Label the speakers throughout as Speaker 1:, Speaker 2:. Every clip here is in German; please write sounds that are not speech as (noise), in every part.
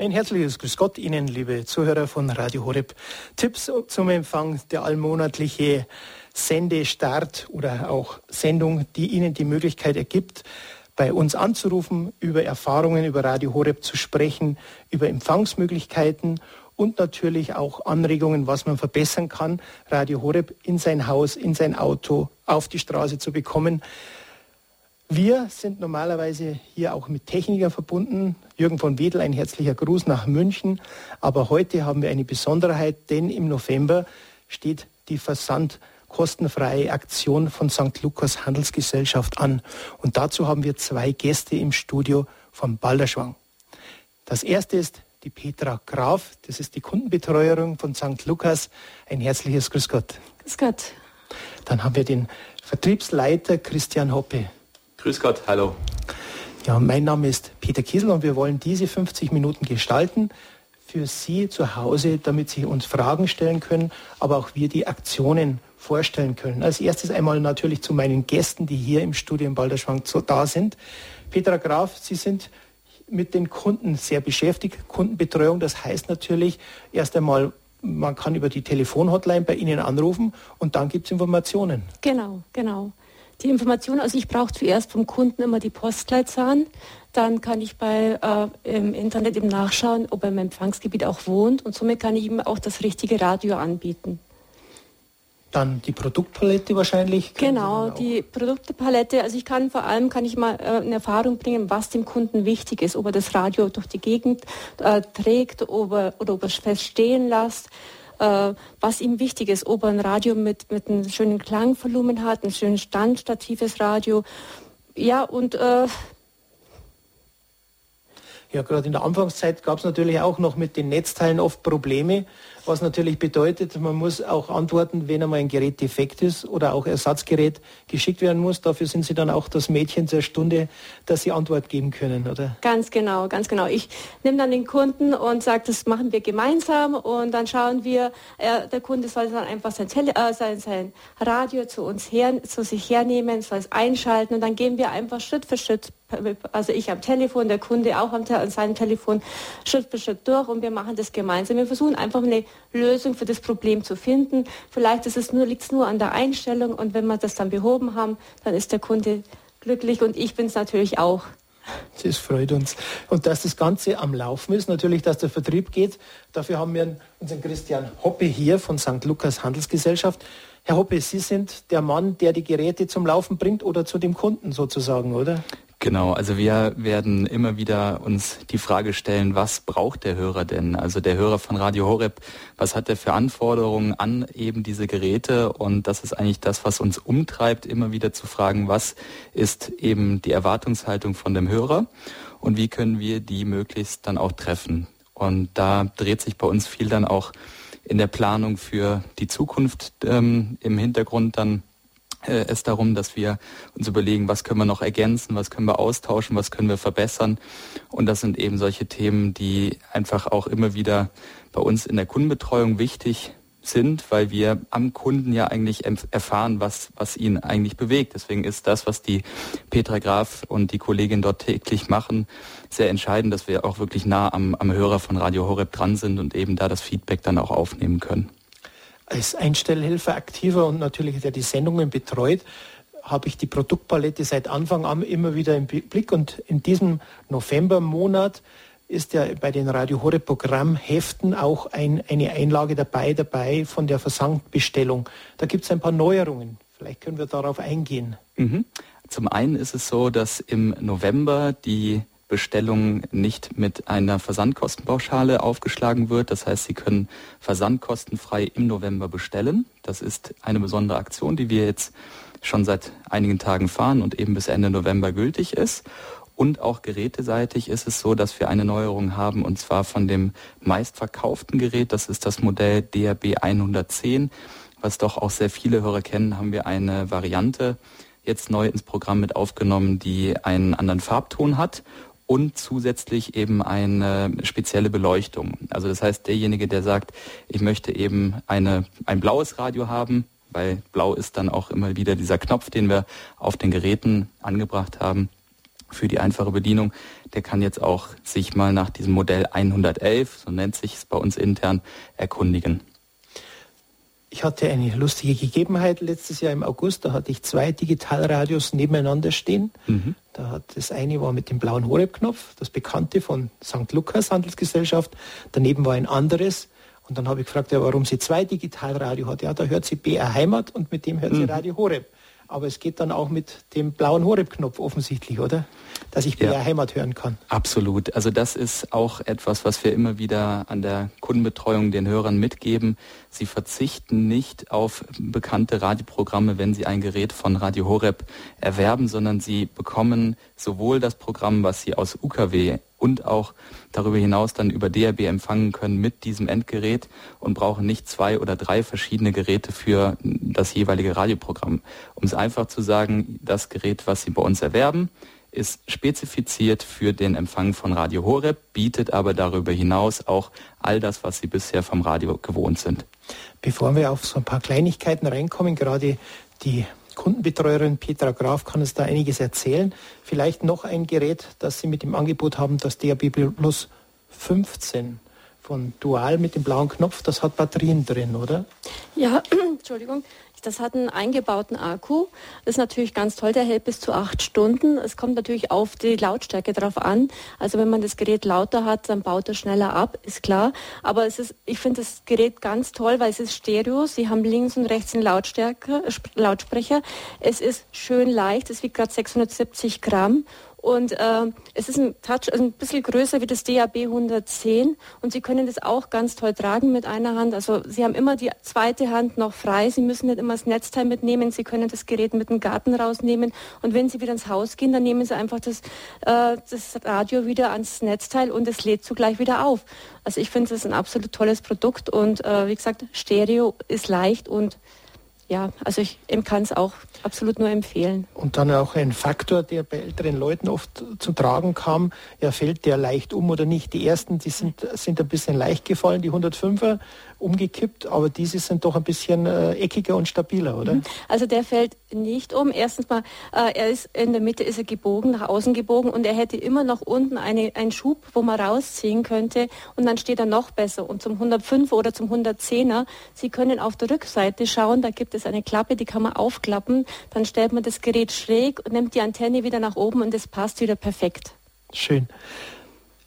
Speaker 1: Ein herzliches Grüß Gott Ihnen, liebe Zuhörer von Radio Horeb. Tipps zum Empfang, der allmonatliche Sendestart oder auch Sendung, die Ihnen die Möglichkeit ergibt, bei uns anzurufen, über Erfahrungen über Radio Horeb zu sprechen, über Empfangsmöglichkeiten und natürlich auch Anregungen, was man verbessern kann, Radio Horeb in sein Haus, in sein Auto, auf die Straße zu bekommen. Wir sind normalerweise hier auch mit Technikern verbunden. Jürgen von Wedel, ein herzlicher Gruß nach München. Aber heute haben wir eine Besonderheit, denn im November steht die versandkostenfreie Aktion von St. Lukas Handelsgesellschaft an. Und dazu haben wir zwei Gäste im Studio vom Balderschwang. Das erste ist die Petra Graf, das ist die Kundenbetreuerin von St. Lukas. Ein herzliches Grüß Gott.
Speaker 2: Grüß Gott.
Speaker 1: Dann haben wir den Vertriebsleiter Christian Hoppe.
Speaker 3: Grüß Gott, hallo.
Speaker 1: Ja, mein Name ist Peter Kiesel und wir wollen diese 50 Minuten gestalten für Sie zu Hause, damit Sie uns Fragen stellen können, aber auch wir die Aktionen vorstellen können. Als erstes einmal natürlich zu meinen Gästen, die hier im Studio in Balderschwang da sind. Petra Graf, Sie sind mit den Kunden sehr beschäftigt. Kundenbetreuung, das heißt natürlich erst einmal, man kann über die Telefonhotline bei Ihnen anrufen und dann gibt es Informationen.
Speaker 2: Genau, genau die Information, also ich brauche zuerst vom Kunden immer die Postleitzahlen, dann kann ich bei äh, im Internet eben nachschauen, ob er im Empfangsgebiet auch wohnt und somit kann ich ihm auch das richtige Radio anbieten.
Speaker 1: Dann die Produktpalette wahrscheinlich.
Speaker 2: Genau, die Produktpalette. Also ich kann vor allem kann ich mal äh, in Erfahrung bringen, was dem Kunden wichtig ist, ob er das Radio durch die Gegend äh, trägt ob er, oder ob er es feststehen lässt äh, was ihm wichtig ist, ob er ein Radio mit, mit einem schönen Klangvolumen hat, ein schönes standstatives Radio. Ja, und äh,
Speaker 1: ja, gerade in der Anfangszeit gab es natürlich auch noch mit den Netzteilen oft Probleme was natürlich bedeutet, man muss auch antworten, wenn einmal ein Gerät defekt ist oder auch Ersatzgerät geschickt werden muss. Dafür sind Sie dann auch das Mädchen zur Stunde, dass Sie Antwort geben können, oder?
Speaker 2: Ganz genau, ganz genau. Ich nehme dann den Kunden und sage, das machen wir gemeinsam und dann schauen wir, äh, der Kunde soll dann einfach sein, Tele äh, sein, sein Radio zu uns her, zu sich hernehmen, soll es einschalten und dann gehen wir einfach Schritt für Schritt also ich am Telefon, der Kunde auch am an seinem Telefon Schritt für Schritt durch und wir machen das gemeinsam. Wir versuchen einfach eine Lösung für das Problem zu finden. Vielleicht ist es nur, liegt es nur an der Einstellung und wenn wir das dann behoben haben, dann ist der Kunde glücklich und ich bin es natürlich auch.
Speaker 1: Das freut uns. Und dass das Ganze am Laufen ist, natürlich, dass der Vertrieb geht. Dafür haben wir unseren Christian Hoppe hier von St. Lukas Handelsgesellschaft. Herr Hoppe, Sie sind der Mann, der die Geräte zum Laufen bringt oder zu dem Kunden sozusagen, oder?
Speaker 3: Genau, also wir werden immer wieder uns die Frage stellen, was braucht der Hörer denn? Also der Hörer von Radio Horeb, was hat er für Anforderungen an eben diese Geräte? Und das ist eigentlich das, was uns umtreibt, immer wieder zu fragen, was ist eben die Erwartungshaltung von dem Hörer und wie können wir die möglichst dann auch treffen? Und da dreht sich bei uns viel dann auch in der Planung für die Zukunft ähm, im Hintergrund dann es darum, dass wir uns überlegen, was können wir noch ergänzen, was können wir austauschen, was können wir verbessern. Und das sind eben solche Themen, die einfach auch immer wieder bei uns in der Kundenbetreuung wichtig sind, weil wir am Kunden ja eigentlich erfahren, was, was ihn eigentlich bewegt. Deswegen ist das, was die Petra Graf und die Kollegin dort täglich machen, sehr entscheidend, dass wir auch wirklich nah am, am Hörer von Radio Horeb dran sind und eben da das Feedback dann auch aufnehmen können
Speaker 1: als Einstellhelfer aktiver und natürlich der die Sendungen betreut, habe ich die Produktpalette seit Anfang an immer wieder im Blick und in diesem Novembermonat ist ja bei den Radio Horeb Programmheften auch ein, eine Einlage dabei, dabei von der Versandbestellung. Da gibt es ein paar Neuerungen. Vielleicht können wir darauf eingehen.
Speaker 3: Mhm. Zum einen ist es so, dass im November die Bestellung nicht mit einer Versandkostenpauschale aufgeschlagen wird. Das heißt, Sie können versandkostenfrei im November bestellen. Das ist eine besondere Aktion, die wir jetzt schon seit einigen Tagen fahren und eben bis Ende November gültig ist. Und auch geräteseitig ist es so, dass wir eine Neuerung haben und zwar von dem meistverkauften Gerät. Das ist das Modell DRB 110, was doch auch sehr viele Hörer kennen, haben wir eine Variante jetzt neu ins Programm mit aufgenommen, die einen anderen Farbton hat und zusätzlich eben eine spezielle Beleuchtung. Also das heißt, derjenige, der sagt, ich möchte eben eine, ein blaues Radio haben, weil blau ist dann auch immer wieder dieser Knopf, den wir auf den Geräten angebracht haben, für die einfache Bedienung, der kann jetzt auch sich mal nach diesem Modell 111, so nennt sich es bei uns intern, erkundigen.
Speaker 1: Ich hatte eine lustige Gegebenheit letztes Jahr im August. Da hatte ich zwei Digitalradios nebeneinander stehen. Mhm. Da hat das eine war mit dem blauen Horeb-Knopf, das bekannte von St. Lukas Handelsgesellschaft. Daneben war ein anderes. Und dann habe ich gefragt, ja, warum sie zwei Digitalradio hat. Ja, da hört sie BR Heimat und mit dem hört sie mhm. Radio Horeb. Aber es geht dann auch mit dem blauen Horeb-Knopf offensichtlich, oder? Dass ich BR ja, Heimat hören kann.
Speaker 3: Absolut. Also das ist auch etwas, was wir immer wieder an der Kundenbetreuung den Hörern mitgeben. Sie verzichten nicht auf bekannte Radioprogramme, wenn sie ein Gerät von Radio Horeb erwerben, sondern sie bekommen sowohl das Programm, was sie aus UKW und auch darüber hinaus dann über DRB empfangen können mit diesem Endgerät und brauchen nicht zwei oder drei verschiedene Geräte für das jeweilige Radioprogramm. Um es einfach zu sagen, das Gerät, was Sie bei uns erwerben, ist spezifiziert für den Empfang von Radio Horeb, bietet aber darüber hinaus auch all das, was Sie bisher vom Radio gewohnt sind.
Speaker 1: Bevor wir auf so ein paar Kleinigkeiten reinkommen, gerade die Kundenbetreuerin Petra Graf kann uns da einiges erzählen. Vielleicht noch ein Gerät, das Sie mit dem Angebot haben, das DAB Plus 15 von Dual mit dem blauen Knopf, das hat Batterien drin, oder?
Speaker 2: Ja, (clears throat) Entschuldigung. Das hat einen eingebauten Akku. Das ist natürlich ganz toll, der hält bis zu acht Stunden. Es kommt natürlich auf die Lautstärke drauf an. Also wenn man das Gerät lauter hat, dann baut er schneller ab, ist klar. Aber es ist, ich finde das Gerät ganz toll, weil es ist Stereo. Sie haben links und rechts einen Lautstärke, Lautsprecher. Es ist schön leicht, es wiegt gerade 670 Gramm und äh, es ist ein Touch ein bisschen größer wie das DAB 110 und Sie können das auch ganz toll tragen mit einer Hand. Also Sie haben immer die zweite Hand noch frei. Sie müssen nicht immer das Netzteil mitnehmen. Sie können das Gerät mit dem Garten rausnehmen und wenn Sie wieder ins Haus gehen, dann nehmen Sie einfach das, äh, das Radio wieder ans Netzteil und es lädt zugleich wieder auf. Also ich finde, das ist ein absolut tolles Produkt und äh, wie gesagt, Stereo ist leicht und ja, also ich kann es auch absolut nur empfehlen.
Speaker 1: Und dann auch ein Faktor, der bei älteren Leuten oft zu tragen kam, ja, fällt der leicht um oder nicht? Die ersten, die sind, sind ein bisschen leicht gefallen, die 105er, umgekippt, aber diese sind doch ein bisschen äh, eckiger und stabiler, oder? Mhm.
Speaker 2: Also der fällt nicht um. Erstens mal, äh, er ist in der Mitte ist er gebogen, nach außen gebogen und er hätte immer noch unten eine, einen Schub, wo man rausziehen könnte und dann steht er noch besser. Und zum 105er oder zum 110er, Sie können auf der Rückseite schauen, da gibt es eine Klappe, die kann man aufklappen, dann stellt man das Gerät schräg und nimmt die Antenne wieder nach oben und es passt wieder perfekt.
Speaker 1: Schön.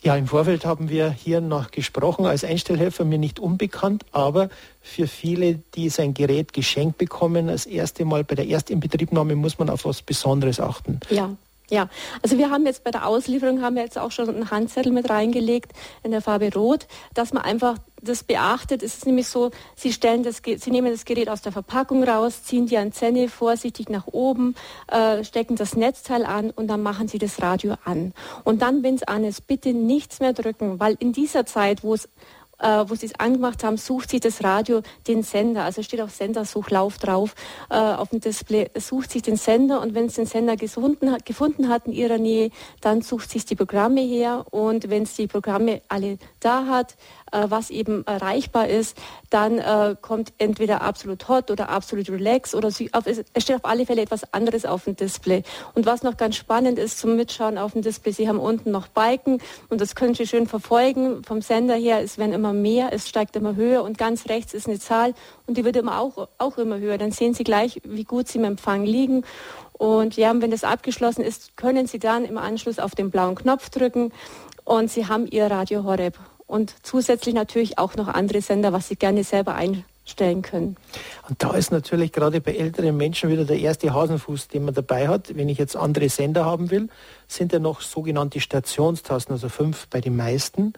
Speaker 1: Ja, im Vorfeld haben wir hier noch gesprochen, als Einstellhelfer mir nicht unbekannt, aber für viele, die sein Gerät geschenkt bekommen, das erste Mal bei der Erstinbetriebnahme muss man auf was Besonderes achten.
Speaker 2: Ja. Ja, also wir haben jetzt bei der Auslieferung haben wir jetzt auch schon einen Handzettel mit reingelegt in der Farbe Rot, dass man einfach das beachtet. Es ist nämlich so, Sie stellen das, Sie nehmen das Gerät aus der Verpackung raus, ziehen die Antenne vorsichtig nach oben, äh, stecken das Netzteil an und dann machen Sie das Radio an. Und dann, wenn es an ist, bitte nichts mehr drücken, weil in dieser Zeit, wo es äh, wo sie es angemacht haben, sucht sich das Radio den Sender. Also steht auch Sendersuchlauf drauf äh, auf dem Display. Sucht sich den Sender und wenn es den Sender gefunden hat, gefunden hat in ihrer Nähe, dann sucht sich die Programme her und wenn es die Programme alle da hat, was eben erreichbar ist, dann äh, kommt entweder absolut hot oder absolut relax oder sie, auf, es steht auf alle Fälle etwas anderes auf dem Display. Und was noch ganz spannend ist zum Mitschauen auf dem Display, Sie haben unten noch Balken und das können Sie schön verfolgen. Vom Sender her, es werden immer mehr, es steigt immer höher und ganz rechts ist eine Zahl und die wird immer auch, auch immer höher. Dann sehen Sie gleich, wie gut Sie im Empfang liegen. Und ja, wenn das abgeschlossen ist, können Sie dann im Anschluss auf den blauen Knopf drücken und Sie haben Ihr Radio Horeb und zusätzlich natürlich auch noch andere Sender, was Sie gerne selber einstellen können.
Speaker 1: Und da ist natürlich gerade bei älteren Menschen wieder der erste Hasenfuß, den man dabei hat. Wenn ich jetzt andere Sender haben will, sind ja noch sogenannte Stationstasten, also fünf bei den meisten,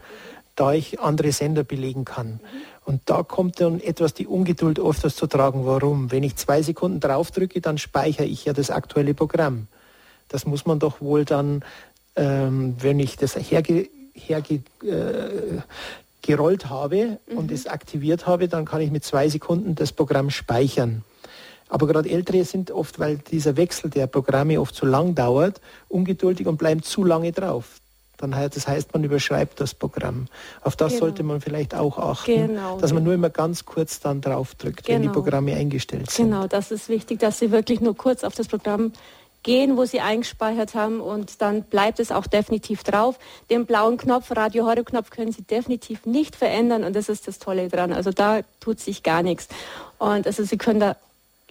Speaker 1: da ich andere Sender belegen kann. Und da kommt dann etwas die Ungeduld oft zu tragen. Warum? Wenn ich zwei Sekunden draufdrücke, dann speichere ich ja das aktuelle Programm. Das muss man doch wohl dann, ähm, wenn ich das herge hergerollt äh, habe mhm. und es aktiviert habe, dann kann ich mit zwei Sekunden das Programm speichern. Aber gerade Ältere sind oft, weil dieser Wechsel der Programme oft zu lang dauert, ungeduldig und bleiben zu lange drauf. Dann, das heißt, man überschreibt das Programm. Auf das genau. sollte man vielleicht auch achten, genau. dass man nur immer ganz kurz dann drauf drückt, genau. wenn die genau. Programme eingestellt sind.
Speaker 2: Genau, das ist wichtig, dass Sie wirklich nur kurz auf das Programm gehen, wo sie eingespeichert haben und dann bleibt es auch definitiv drauf. Den blauen Knopf, Radio Horror Knopf können Sie definitiv nicht verändern und das ist das Tolle dran. Also da tut sich gar nichts. Und also Sie können da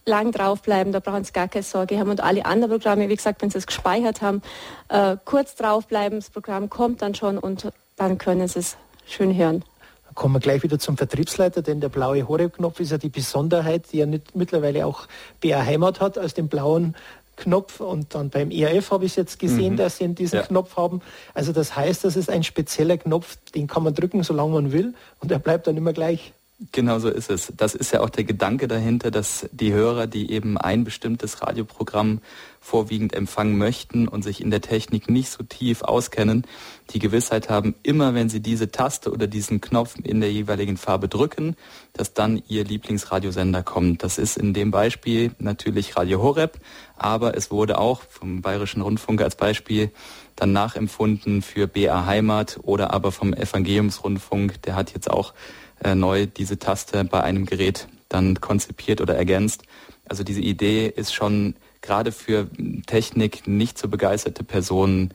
Speaker 2: lang draufbleiben, da brauchen Sie gar keine Sorge haben. Und alle anderen Programme, wie gesagt, wenn Sie es gespeichert haben, äh, kurz draufbleiben, das Programm kommt dann schon und dann können Sie es schön hören.
Speaker 1: Dann kommen wir gleich wieder zum Vertriebsleiter, denn der blaue Horeb-Knopf ist ja die Besonderheit, die ja mittlerweile auch BR Heimat hat, als den blauen Knopf und dann beim ERF habe ich jetzt gesehen, mhm. dass sie diesen ja. Knopf haben. Also das heißt, das ist ein spezieller Knopf, den kann man drücken, solange man will und er bleibt dann immer gleich.
Speaker 3: Genau so ist es. Das ist ja auch der Gedanke dahinter, dass die Hörer, die eben ein bestimmtes Radioprogramm vorwiegend empfangen möchten und sich in der Technik nicht so tief auskennen, die Gewissheit haben, immer wenn sie diese Taste oder diesen Knopf in der jeweiligen Farbe drücken, dass dann ihr Lieblingsradiosender kommt. Das ist in dem Beispiel natürlich Radio Horeb, aber es wurde auch vom Bayerischen Rundfunk als Beispiel dann nachempfunden für BA Heimat oder aber vom Evangeliumsrundfunk. Der hat jetzt auch äh, neu diese Taste bei einem Gerät dann konzipiert oder ergänzt. Also diese Idee ist schon gerade für Technik nicht so begeisterte Personen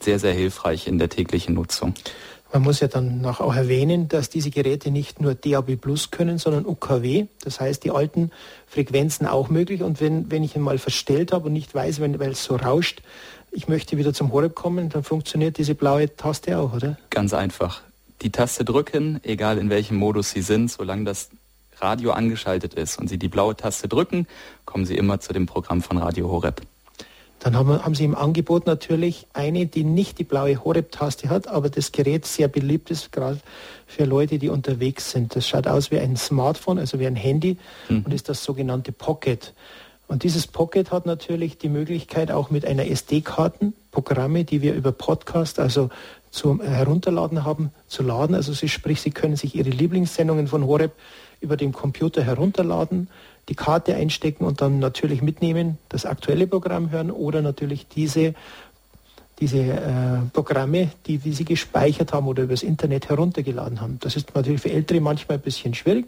Speaker 3: sehr, sehr hilfreich in der täglichen Nutzung.
Speaker 1: Man muss ja dann noch auch erwähnen, dass diese Geräte nicht nur DAB Plus können, sondern UKW. Das heißt, die alten Frequenzen auch möglich. Und wenn, wenn ich ihn mal verstellt habe und nicht weiß, wenn, weil es so rauscht, ich möchte wieder zum Horeb kommen, dann funktioniert diese blaue Taste auch, oder?
Speaker 3: Ganz einfach die Taste drücken, egal in welchem Modus Sie sind, solange das Radio angeschaltet ist und Sie die blaue Taste drücken, kommen Sie immer zu dem Programm von Radio Horeb.
Speaker 1: Dann haben, haben Sie im Angebot natürlich eine, die nicht die blaue Horeb-Taste hat, aber das Gerät sehr beliebt ist, gerade für Leute, die unterwegs sind. Das schaut aus wie ein Smartphone, also wie ein Handy mhm. und ist das sogenannte Pocket. Und dieses Pocket hat natürlich die Möglichkeit, auch mit einer SD-Karten Programme, die wir über Podcast, also zum Herunterladen haben, zu laden. Also sie, sprich, Sie können sich Ihre Lieblingssendungen von Horeb über den Computer herunterladen, die Karte einstecken und dann natürlich mitnehmen, das aktuelle Programm hören oder natürlich diese, diese äh, Programme, die, die Sie gespeichert haben oder übers Internet heruntergeladen haben. Das ist natürlich für Ältere manchmal ein bisschen schwierig,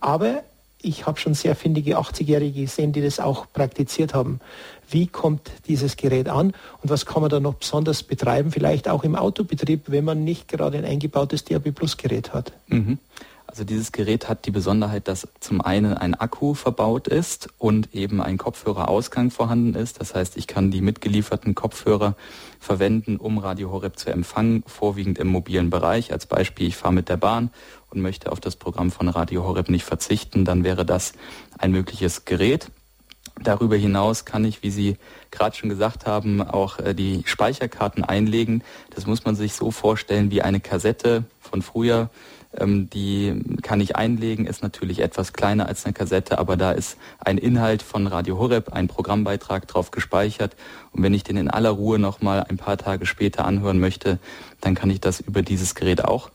Speaker 1: aber ich habe schon sehr findige 80-Jährige gesehen, die das auch praktiziert haben. Wie kommt dieses Gerät an und was kann man da noch besonders betreiben, vielleicht auch im Autobetrieb, wenn man nicht gerade ein eingebautes DAB Plus Gerät hat?
Speaker 3: Mhm. Also dieses Gerät hat die Besonderheit, dass zum einen ein Akku verbaut ist und eben ein Kopfhörerausgang vorhanden ist. Das heißt, ich kann die mitgelieferten Kopfhörer verwenden, um Radio Horeb zu empfangen, vorwiegend im mobilen Bereich. Als Beispiel, ich fahre mit der Bahn und möchte auf das Programm von Radio Horeb nicht verzichten, dann wäre das ein mögliches Gerät. Darüber hinaus kann ich, wie Sie gerade schon gesagt haben, auch äh, die Speicherkarten einlegen. Das muss man sich so vorstellen wie eine Kassette von früher ähm, die kann ich einlegen, ist natürlich etwas kleiner als eine Kassette, aber da ist ein Inhalt von Radio Horeb, ein Programmbeitrag drauf gespeichert. Und wenn ich den in aller Ruhe nochmal ein paar Tage später anhören möchte, dann kann ich das über dieses Gerät auch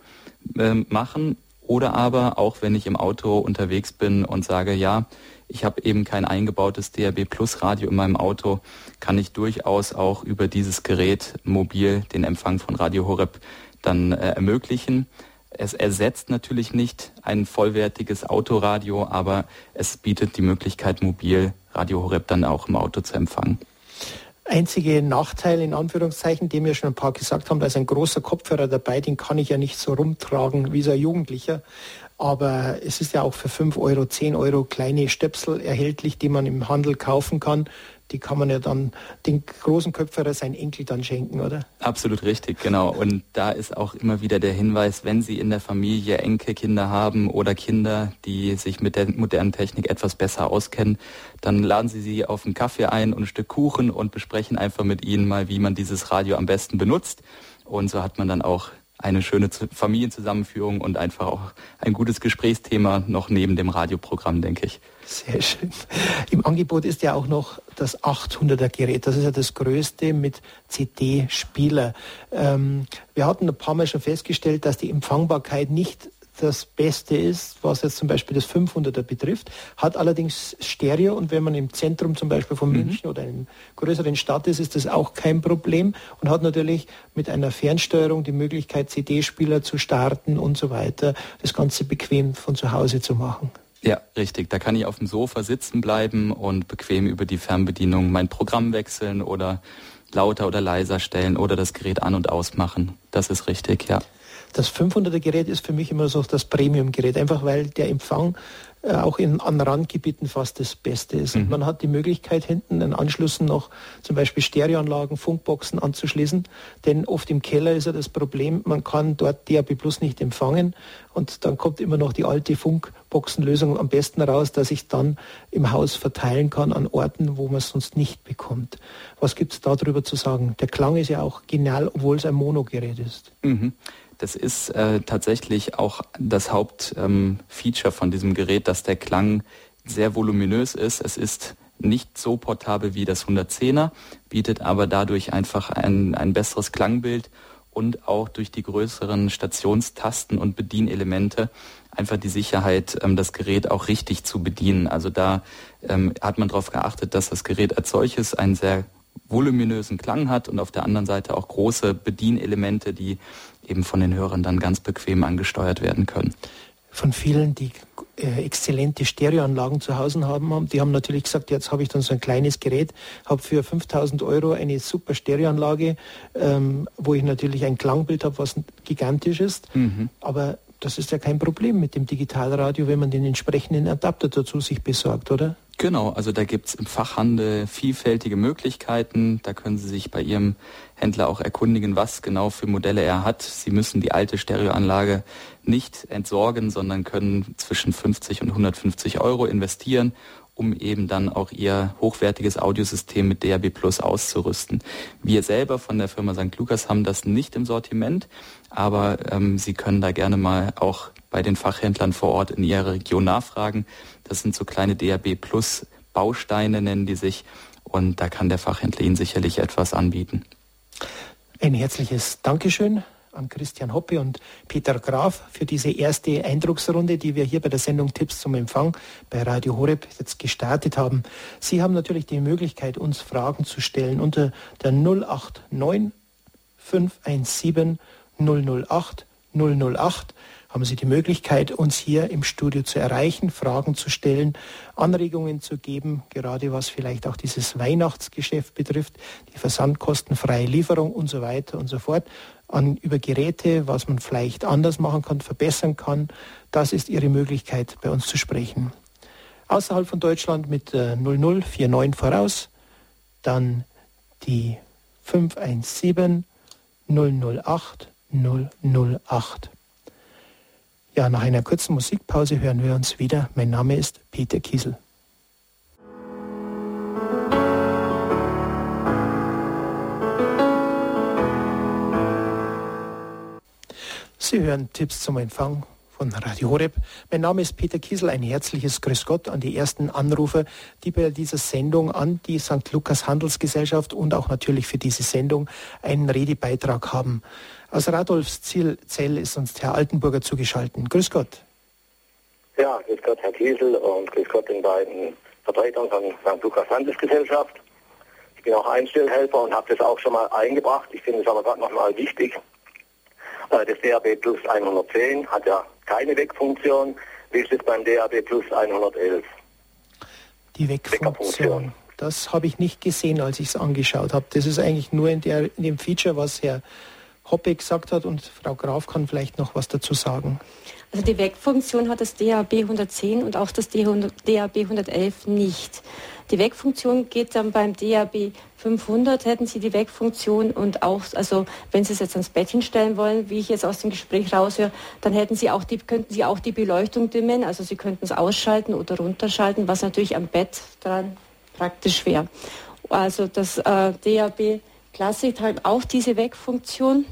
Speaker 3: äh, machen. Oder aber auch wenn ich im Auto unterwegs bin und sage, ja, ich habe eben kein eingebautes DAB Plus Radio in meinem Auto, kann ich durchaus auch über dieses Gerät mobil den Empfang von Radio Horeb dann äh, ermöglichen. Es ersetzt natürlich nicht ein vollwertiges Autoradio, aber es bietet die Möglichkeit, mobil Radio Horeb dann auch im Auto zu empfangen.
Speaker 1: Einzige Nachteil in Anführungszeichen, dem wir schon ein paar gesagt haben, da ist ein großer Kopfhörer dabei, den kann ich ja nicht so rumtragen wie so ein Jugendlicher. Aber es ist ja auch für 5 Euro, 10 Euro kleine Stöpsel erhältlich, die man im Handel kaufen kann die kann man ja dann den großen Köpferer seinen Enkel dann schenken, oder?
Speaker 3: Absolut richtig, genau. Und da ist auch immer wieder der Hinweis, wenn Sie in der Familie Enkelkinder haben oder Kinder, die sich mit der modernen Technik etwas besser auskennen, dann laden Sie sie auf einen Kaffee ein und ein Stück Kuchen und besprechen einfach mit ihnen mal, wie man dieses Radio am besten benutzt. Und so hat man dann auch eine schöne Familienzusammenführung und einfach auch ein gutes Gesprächsthema noch neben dem Radioprogramm, denke ich.
Speaker 1: Sehr schön. Im Angebot ist ja auch noch das 800er Gerät. Das ist ja das größte mit CD-Spieler. Ähm, wir hatten ein paar Mal schon festgestellt, dass die Empfangbarkeit nicht das Beste ist, was jetzt zum Beispiel das 500er betrifft, hat allerdings Stereo und wenn man im Zentrum zum Beispiel von mhm. München oder in größeren Stadt ist, ist das auch kein Problem und hat natürlich mit einer Fernsteuerung die Möglichkeit, CD-Spieler zu starten und so weiter, das Ganze bequem von zu Hause zu machen.
Speaker 3: Ja, richtig. Da kann ich auf dem Sofa sitzen bleiben und bequem über die Fernbedienung mein Programm wechseln oder lauter oder leiser stellen oder das Gerät an- und ausmachen. Das ist richtig, ja.
Speaker 1: Das 500er Gerät ist für mich immer so das Premium-Gerät, einfach weil der Empfang äh, auch in, an Randgebieten fast das Beste ist. Mhm. Und man hat die Möglichkeit, hinten in Anschlüssen noch zum Beispiel Stereoanlagen, Funkboxen anzuschließen. Denn oft im Keller ist ja das Problem, man kann dort DAB Plus nicht empfangen. Und dann kommt immer noch die alte Funkboxenlösung am besten raus, dass ich dann im Haus verteilen kann an Orten, wo man es sonst nicht bekommt. Was gibt es darüber zu sagen? Der Klang ist ja auch genial, obwohl es ein Monogerät ist.
Speaker 3: Mhm. Das ist äh, tatsächlich auch das Hauptfeature ähm, von diesem Gerät, dass der Klang sehr voluminös ist. Es ist nicht so portabel wie das 110er, bietet aber dadurch einfach ein, ein besseres Klangbild und auch durch die größeren Stationstasten und Bedienelemente einfach die Sicherheit, ähm, das Gerät auch richtig zu bedienen. Also da ähm, hat man darauf geachtet, dass das Gerät als solches einen sehr voluminösen Klang hat und auf der anderen Seite auch große Bedienelemente, die eben von den Hörern dann ganz bequem angesteuert werden können.
Speaker 1: Von vielen, die äh, exzellente Stereoanlagen zu Hause haben, die haben natürlich gesagt, jetzt habe ich dann so ein kleines Gerät, habe für 5000 Euro eine super Stereoanlage, ähm, wo ich natürlich ein Klangbild habe, was gigantisch ist. Mhm. Aber das ist ja kein Problem mit dem Digitalradio, wenn man den entsprechenden Adapter dazu sich besorgt, oder?
Speaker 3: Genau, also da gibt es im Fachhandel vielfältige Möglichkeiten. Da können Sie sich bei Ihrem Händler auch erkundigen, was genau für Modelle er hat. Sie müssen die alte Stereoanlage nicht entsorgen, sondern können zwischen 50 und 150 Euro investieren um eben dann auch ihr hochwertiges Audiosystem mit DAB Plus auszurüsten. Wir selber von der Firma St. Lukas haben das nicht im Sortiment, aber ähm, Sie können da gerne mal auch bei den Fachhändlern vor Ort in Ihrer Region nachfragen. Das sind so kleine DAB Plus Bausteine, nennen die sich. Und da kann der Fachhändler Ihnen sicherlich etwas anbieten.
Speaker 1: Ein herzliches Dankeschön an Christian Hoppe und Peter Graf für diese erste Eindrucksrunde, die wir hier bei der Sendung Tipps zum Empfang bei Radio Horeb jetzt gestartet haben. Sie haben natürlich die Möglichkeit, uns Fragen zu stellen unter der 089 517 008 008 haben Sie die Möglichkeit, uns hier im Studio zu erreichen, Fragen zu stellen, Anregungen zu geben, gerade was vielleicht auch dieses Weihnachtsgeschäft betrifft, die versandkostenfreie Lieferung und so weiter und so fort an, über Geräte, was man vielleicht anders machen kann, verbessern kann. Das ist Ihre Möglichkeit, bei uns zu sprechen. Außerhalb von Deutschland mit äh, 0049 voraus, dann die 517 008 008. Ja, nach einer kurzen Musikpause hören wir uns wieder. Mein Name ist Peter Kiesel. Sie hören Tipps zum Empfang von Radio Horeb. Mein Name ist Peter Kiesel. Ein herzliches Grüß Gott an die ersten Anrufer, die bei dieser Sendung an die St. Lukas Handelsgesellschaft und auch natürlich für diese Sendung einen Redebeitrag haben. Aus Radolfszell ist uns Herr Altenburger zugeschaltet. Grüß Gott.
Speaker 4: Ja, grüß Gott, Herr Kiesel und grüß Gott den beiden Vertretern von St. Lukas Handelsgesellschaft. Ich bin auch Einstellhelfer und habe das auch schon mal eingebracht. Ich finde es aber gerade nochmal wichtig, das DAB Plus 110 hat ja keine Wegfunktion. Wie ist es beim DAB Plus 111?
Speaker 1: Die Wegfunktion. Das habe ich nicht gesehen, als ich es angeschaut habe. Das ist eigentlich nur in, der, in dem Feature, was Herr Hoppe gesagt hat und Frau Graf kann vielleicht noch was dazu sagen.
Speaker 2: Also die Wegfunktion hat das DAB 110 und auch das DAB 111 nicht. Die Wegfunktion geht dann beim DAB 500, hätten Sie die Wegfunktion und auch, also wenn Sie es jetzt ans Bett hinstellen wollen, wie ich jetzt aus dem Gespräch raushöre, dann hätten Sie auch die, könnten Sie auch die Beleuchtung dimmen, also Sie könnten es ausschalten oder runterschalten, was natürlich am Bett dran praktisch wäre. Also das äh, DAB Classic hat auch diese Wegfunktion.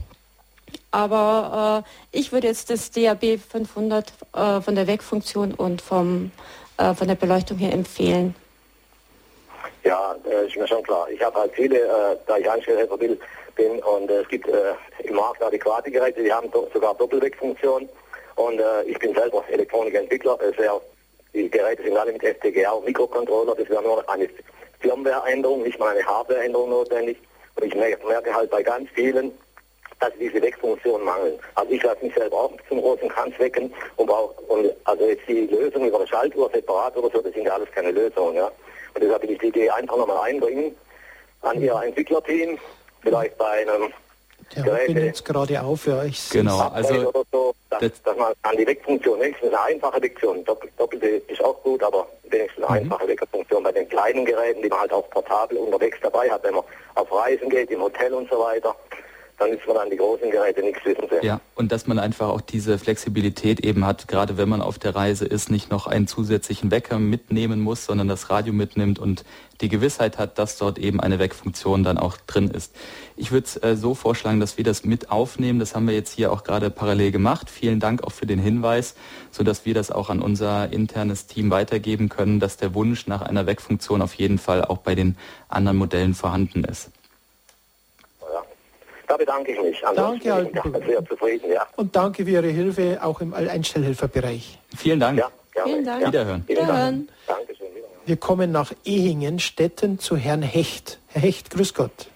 Speaker 2: Aber äh, ich würde jetzt das DAB 500 äh, von der Wegfunktion und vom, äh, von der Beleuchtung her empfehlen.
Speaker 4: Ja, äh, ist mir schon klar. Ich habe halt viele, äh, da ich Einstellhelfer bin, bin und äh, es gibt im Markt adäquate Geräte, die haben sogar Doppelwegfunktion. Und ich bin selber Elektronikentwickler. Sehr, die Geräte sind alle mit FPGA und Mikrocontroller. Das wäre nur eine Firmware-Änderung, nicht mal eine Hardware-Änderung notwendig. Und ich merke halt bei ganz vielen, dass diese Wegfunktionen mangeln. Also ich lasse mich selber auch zum Rosenkranz wecken und, auch, und also jetzt die Lösung über eine Schaltuhr separat oder so, das sind ja alles keine Lösungen. Ja. Und deshalb will ich die Idee einfach nochmal einbringen an Ihr Entwicklerteam, vielleicht bei einem
Speaker 1: der Geräte, jetzt gerade auf für euch.
Speaker 3: Genau, also
Speaker 4: so, dass, dass, man an die Wegfunktion, wenigstens eine einfache Wegfunktion, doppelte ist auch gut, aber wenigstens eine mhm. einfache Wegfunktion bei den kleinen Geräten, die man halt auch portabel unterwegs dabei hat, wenn man auf Reisen geht, im Hotel und so weiter dann ist man an die großen Geräte nichts wissen
Speaker 3: Sie. Ja, und dass man einfach auch diese Flexibilität eben hat, gerade wenn man auf der Reise ist, nicht noch einen zusätzlichen Wecker mitnehmen muss, sondern das Radio mitnimmt und die Gewissheit hat, dass dort eben eine Weckfunktion dann auch drin ist. Ich würde es äh, so vorschlagen, dass wir das mit aufnehmen. Das haben wir jetzt hier auch gerade parallel gemacht. Vielen Dank auch für den Hinweis, sodass wir das auch an unser internes Team weitergeben können, dass der Wunsch nach einer Weckfunktion auf jeden Fall auch bei den anderen Modellen vorhanden ist.
Speaker 4: Da bedanke ich mich.
Speaker 1: Ansonsten danke, Altenburg.
Speaker 4: sehr zufrieden, ja.
Speaker 1: Und danke für Ihre Hilfe auch im Einstellhelferbereich.
Speaker 3: Vielen Dank. Ja,
Speaker 2: gerne. Vielen Dank.
Speaker 3: Wiederhören.
Speaker 2: Wiederhören.
Speaker 4: Dankeschön.
Speaker 1: Wir kommen nach Ehingen, Stetten, zu Herrn Hecht. Herr Hecht, grüß Gott.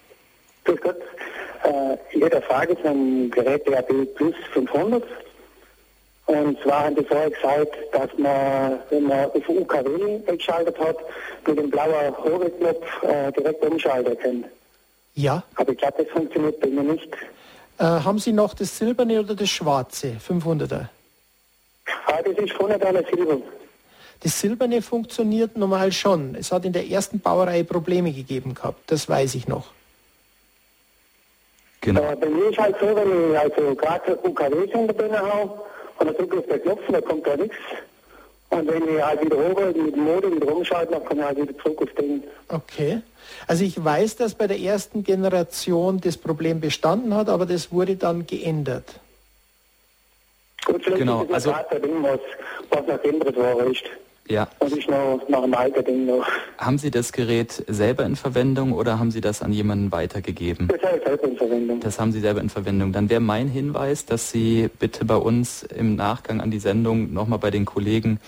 Speaker 5: Grüß Gott. Äh, ich hätte eine Frage zum Gerät DAB Plus 500. Und zwar haben die vorher gesagt, dass man, wenn man auf UKW eingeschaltet hat, mit dem blauen Horizontknopf äh, direkt umschalten kann.
Speaker 1: Ja.
Speaker 5: Aber ich glaube, das funktioniert bei mir nicht.
Speaker 1: Äh, haben Sie noch das silberne oder das schwarze 500er?
Speaker 5: Ah, das ist vorne da Silber.
Speaker 1: Das silberne funktioniert normal schon. Es hat in der ersten Baureihe Probleme gegeben gehabt, das weiß ich noch.
Speaker 5: Genau. Äh, bei mir ist halt so, wenn ich also gerade UKW-Sender drin habe und dann drücke ich auf den Knopf, dann kommt da nichts. Und wenn ich halt wieder hoch mit dem Modem wieder umschalte, dann komme ich halt wieder zurück auf den.
Speaker 1: Okay. Also ich weiß, dass bei der ersten Generation das Problem bestanden hat, aber das wurde dann geändert.
Speaker 5: Gut, vielleicht
Speaker 3: genau,
Speaker 5: also, was, was noch geändert worden ist.
Speaker 3: Ja.
Speaker 5: Und ich noch nach einem alten Ding noch.
Speaker 3: Haben Sie das Gerät selber in Verwendung oder haben Sie das an jemanden weitergegeben?
Speaker 5: Das habe ich selber in Verwendung.
Speaker 3: Das haben Sie selber in Verwendung. Dann wäre mein Hinweis, dass Sie bitte bei uns im Nachgang an die Sendung nochmal bei den Kollegen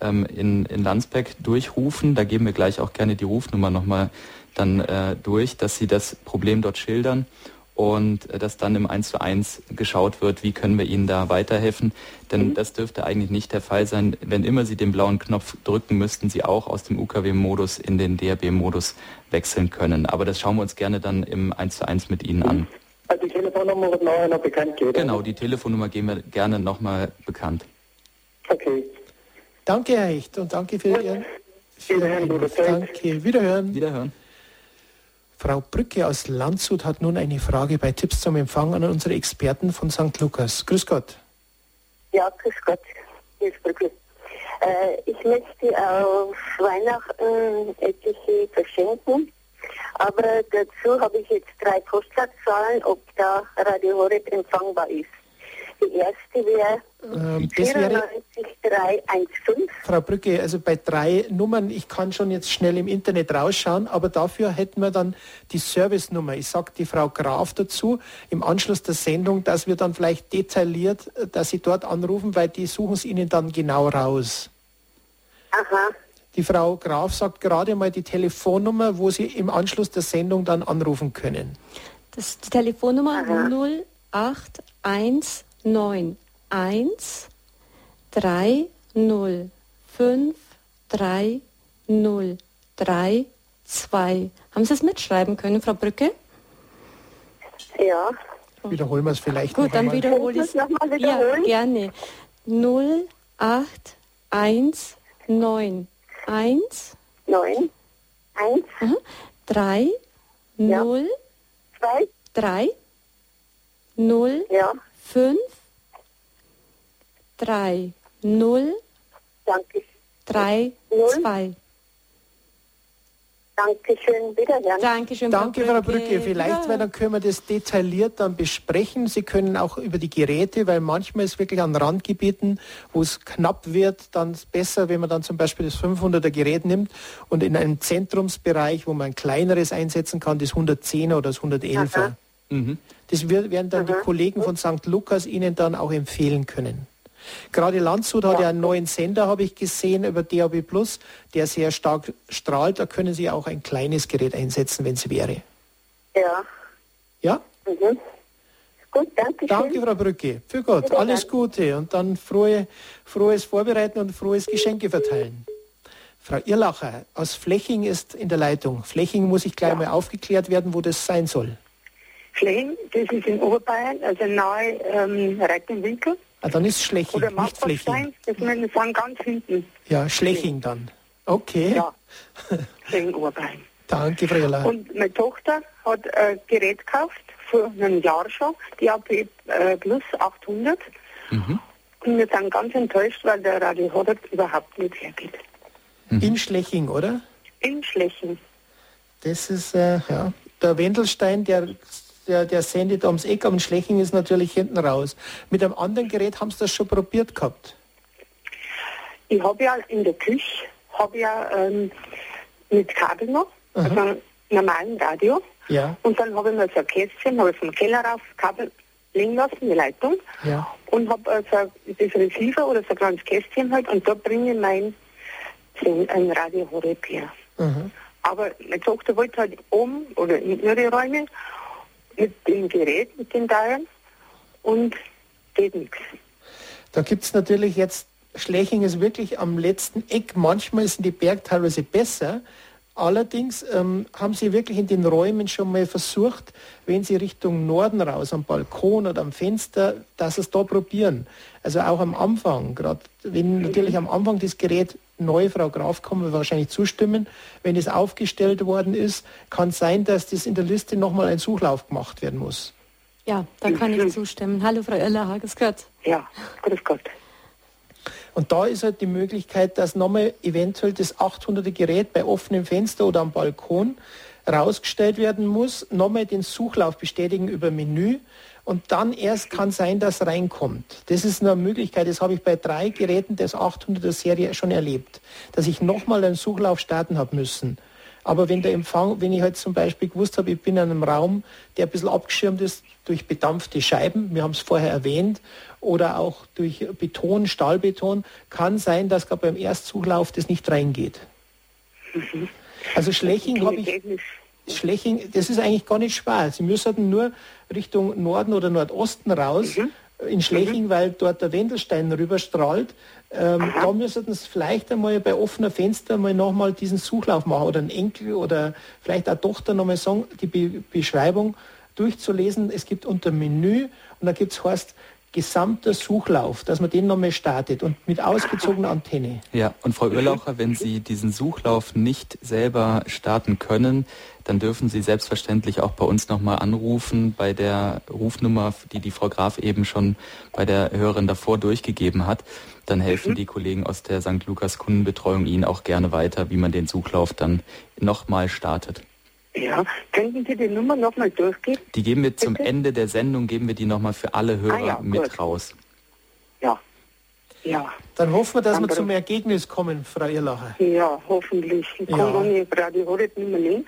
Speaker 3: ähm, in, in Landsbeck durchrufen. Da geben wir gleich auch gerne die Rufnummer nochmal dann äh, durch, dass Sie das Problem dort schildern und dass dann im 1 zu 1 geschaut wird, wie können wir Ihnen da weiterhelfen. Denn mhm. das dürfte eigentlich nicht der Fall sein. Wenn immer Sie den blauen Knopf drücken, müssten Sie auch aus dem UKW-Modus in den DAB-Modus wechseln können. Aber das schauen wir uns gerne dann im 1 zu 1 mit Ihnen an.
Speaker 5: Also die Telefonnummer wird nachher noch bekannt geben?
Speaker 3: Genau, die Telefonnummer geben wir gerne nochmal bekannt.
Speaker 5: Okay.
Speaker 1: Danke, Herr Hecht, und danke für Ihren...
Speaker 5: Wiederhören,
Speaker 1: Danke, Wiederhören.
Speaker 3: Wiederhören.
Speaker 1: Frau Brücke aus Landshut hat nun eine Frage bei Tipps zum Empfang an unsere Experten von St. Lukas. Grüß Gott.
Speaker 6: Ja, grüß Gott. Hier Brücke. Äh, ich möchte auf Weihnachten etliche verschenken, aber dazu habe ich jetzt drei Postleitzahlen, ob da Radio Horeb empfangbar ist. Die erste wäre ähm, 94315.
Speaker 1: Frau Brücke, also bei drei Nummern, ich kann schon jetzt schnell im Internet rausschauen, aber dafür hätten wir dann die Service-Nummer. Ich sage die Frau Graf dazu im Anschluss der Sendung, dass wir dann vielleicht detailliert, äh, dass Sie dort anrufen, weil die suchen es Ihnen dann genau raus.
Speaker 6: Aha.
Speaker 1: Die Frau Graf sagt gerade mal die Telefonnummer, wo Sie im Anschluss der Sendung dann anrufen können.
Speaker 2: Das ist die Telefonnummer Aha. 081 neun eins drei null fünf drei null drei zwei. Haben Sie es mitschreiben können, Frau Brücke?
Speaker 6: Ja.
Speaker 1: Wiederholen wir es vielleicht
Speaker 2: Gut, dann wiederhole ich es. Ja, gerne. 0, 8, 1, 9, 1.
Speaker 6: 9, 1.
Speaker 2: 3, 0, 2, 3, 0,
Speaker 6: ja.
Speaker 2: 5, 3, 0,
Speaker 6: Danke.
Speaker 2: 3, 2.
Speaker 6: Dankeschön, wiederhören.
Speaker 2: Dankeschön,
Speaker 1: Danke, Frau Brücke. Vielleicht, weil dann können wir das detailliert dann besprechen. Sie können auch über die Geräte, weil manchmal ist wirklich an Randgebieten, wo es knapp wird, dann besser, wenn man dann zum Beispiel das 500er Gerät nimmt und in einem Zentrumsbereich, wo man ein kleineres einsetzen kann, das 110er oder das 111er. Mhm. Das werden dann mhm. die Kollegen von St. Lukas Ihnen dann auch empfehlen können. Gerade Landshut hat ja einen neuen Sender, habe ich gesehen, über DAB Plus, der sehr stark strahlt. Da können Sie auch ein kleines Gerät einsetzen, wenn es wäre.
Speaker 6: Ja.
Speaker 1: Ja?
Speaker 6: Mhm.
Speaker 7: Gut, danke schön.
Speaker 1: Danke, Frau Brücke. Für Gott, alles Gute und dann frohe, frohes Vorbereiten und frohes Geschenke verteilen. Frau Irlacher aus Fleching ist in der Leitung. Fleching muss ich gleich ja. mal aufgeklärt werden, wo das sein soll.
Speaker 8: Fleching, das ist in Oberbayern, also nahe ähm, Reitenwinkel.
Speaker 1: Ah, dann ist Schleching,
Speaker 8: Oder
Speaker 1: nicht Fleching.
Speaker 8: Das sind ganz hinten.
Speaker 1: Ja, Schleching dann. Okay.
Speaker 8: Ja, (laughs) Schleching, Oberbayern.
Speaker 1: Danke, Irlacher.
Speaker 8: Und meine Tochter hat ein Gerät gekauft, vor einem Jahr schon, die AP äh, Plus 800. Mhm. Und wir sind ganz enttäuscht, weil der Radio Horror überhaupt nicht hergeht.
Speaker 1: Mhm. In Schleching, oder?
Speaker 8: In Schleching.
Speaker 1: Das ist, äh, ja, der Wendelstein, der, der, der sendet ums Eck, aber in Schleching ist natürlich hinten raus. Mit einem anderen Gerät haben Sie das schon probiert gehabt?
Speaker 8: Ich habe ja in der Küche, habe ja ähm, mit Kabel noch, Aha. also normalen Radio.
Speaker 1: Ja.
Speaker 8: Und dann habe ich mir so ein Kästchen, habe ich vom Keller rauf Kabel legen lassen, die Leitung.
Speaker 1: Ja.
Speaker 8: Und habe also das Receiver oder so ein kleines Kästchen halt und da bringe ich mein ein Radio Horeb her. Mhm. Aber meine Tochter wollte halt oben oder in ihre Räume mit dem Gerät, mit den Teilen und geht nichts.
Speaker 1: Da gibt es natürlich jetzt, Schleching ist wirklich am letzten Eck. Manchmal sind die Berg teilweise besser, Allerdings ähm, haben Sie wirklich in den Räumen schon mal versucht, wenn Sie Richtung Norden raus, am Balkon oder am Fenster, dass Sie es da probieren. Also auch am Anfang, gerade wenn natürlich am Anfang das Gerät neu, Frau Graf kann mir wahrscheinlich zustimmen, wenn es aufgestellt worden ist, kann sein, dass das in der Liste nochmal ein Suchlauf gemacht werden muss.
Speaker 2: Ja, da kann ich zustimmen. Hallo Frau Erler, grüß Gott.
Speaker 8: Ja, grüß Gott.
Speaker 1: Und da ist halt die Möglichkeit, dass nochmal eventuell das 800er Gerät bei offenem Fenster oder am Balkon rausgestellt werden muss, nochmal den Suchlauf bestätigen über Menü und dann erst kann sein, dass reinkommt. Das ist eine Möglichkeit, das habe ich bei drei Geräten des 800er Serie schon erlebt, dass ich nochmal einen Suchlauf starten habe müssen. Aber wenn der Empfang, wenn ich halt zum Beispiel gewusst habe, ich bin in einem Raum, der ein bisschen abgeschirmt ist durch bedampfte Scheiben, wir haben es vorher erwähnt, oder auch durch Beton, Stahlbeton, kann sein, dass gerade beim Erstsuchlauf das nicht reingeht. Mhm. Also Schleching habe ich. Schleching, das ist eigentlich gar nicht schwer. Sie müssen nur Richtung Norden oder Nordosten raus. Mhm in Schleching, mhm. weil dort der Wendelstein rüberstrahlt. Ähm, da müssten Sie vielleicht einmal bei offener Fenster mal nochmal diesen Suchlauf machen oder ein Enkel oder vielleicht eine Tochter nochmal sagen, die Be Beschreibung durchzulesen. Es gibt unter Menü und da gibt es heißt gesamter Suchlauf, dass man den nochmal startet und mit ausgezogener Antenne.
Speaker 3: Ja, und Frau Urlaucher, wenn Sie diesen Suchlauf nicht selber starten können, dann dürfen Sie selbstverständlich auch bei uns nochmal anrufen bei der Rufnummer, die die Frau Graf eben schon bei der Hörerin davor durchgegeben hat. Dann helfen mhm. die Kollegen aus der St. Lukas Kundenbetreuung Ihnen auch gerne weiter, wie man den Suchlauf dann nochmal startet.
Speaker 8: Ja, könnten Sie die Nummer nochmal durchgeben?
Speaker 3: Die geben wir Bitte? zum Ende der Sendung, geben wir die nochmal für alle Hörer ah, ja, mit gut. raus.
Speaker 8: Ja. Ja.
Speaker 1: Dann hoffen wir, dass Dann wir zum Ergebnis kommen, Frau Irlacher.
Speaker 8: Ja, hoffentlich. Ich ja. Radio Horeb nicht mehr nehmen.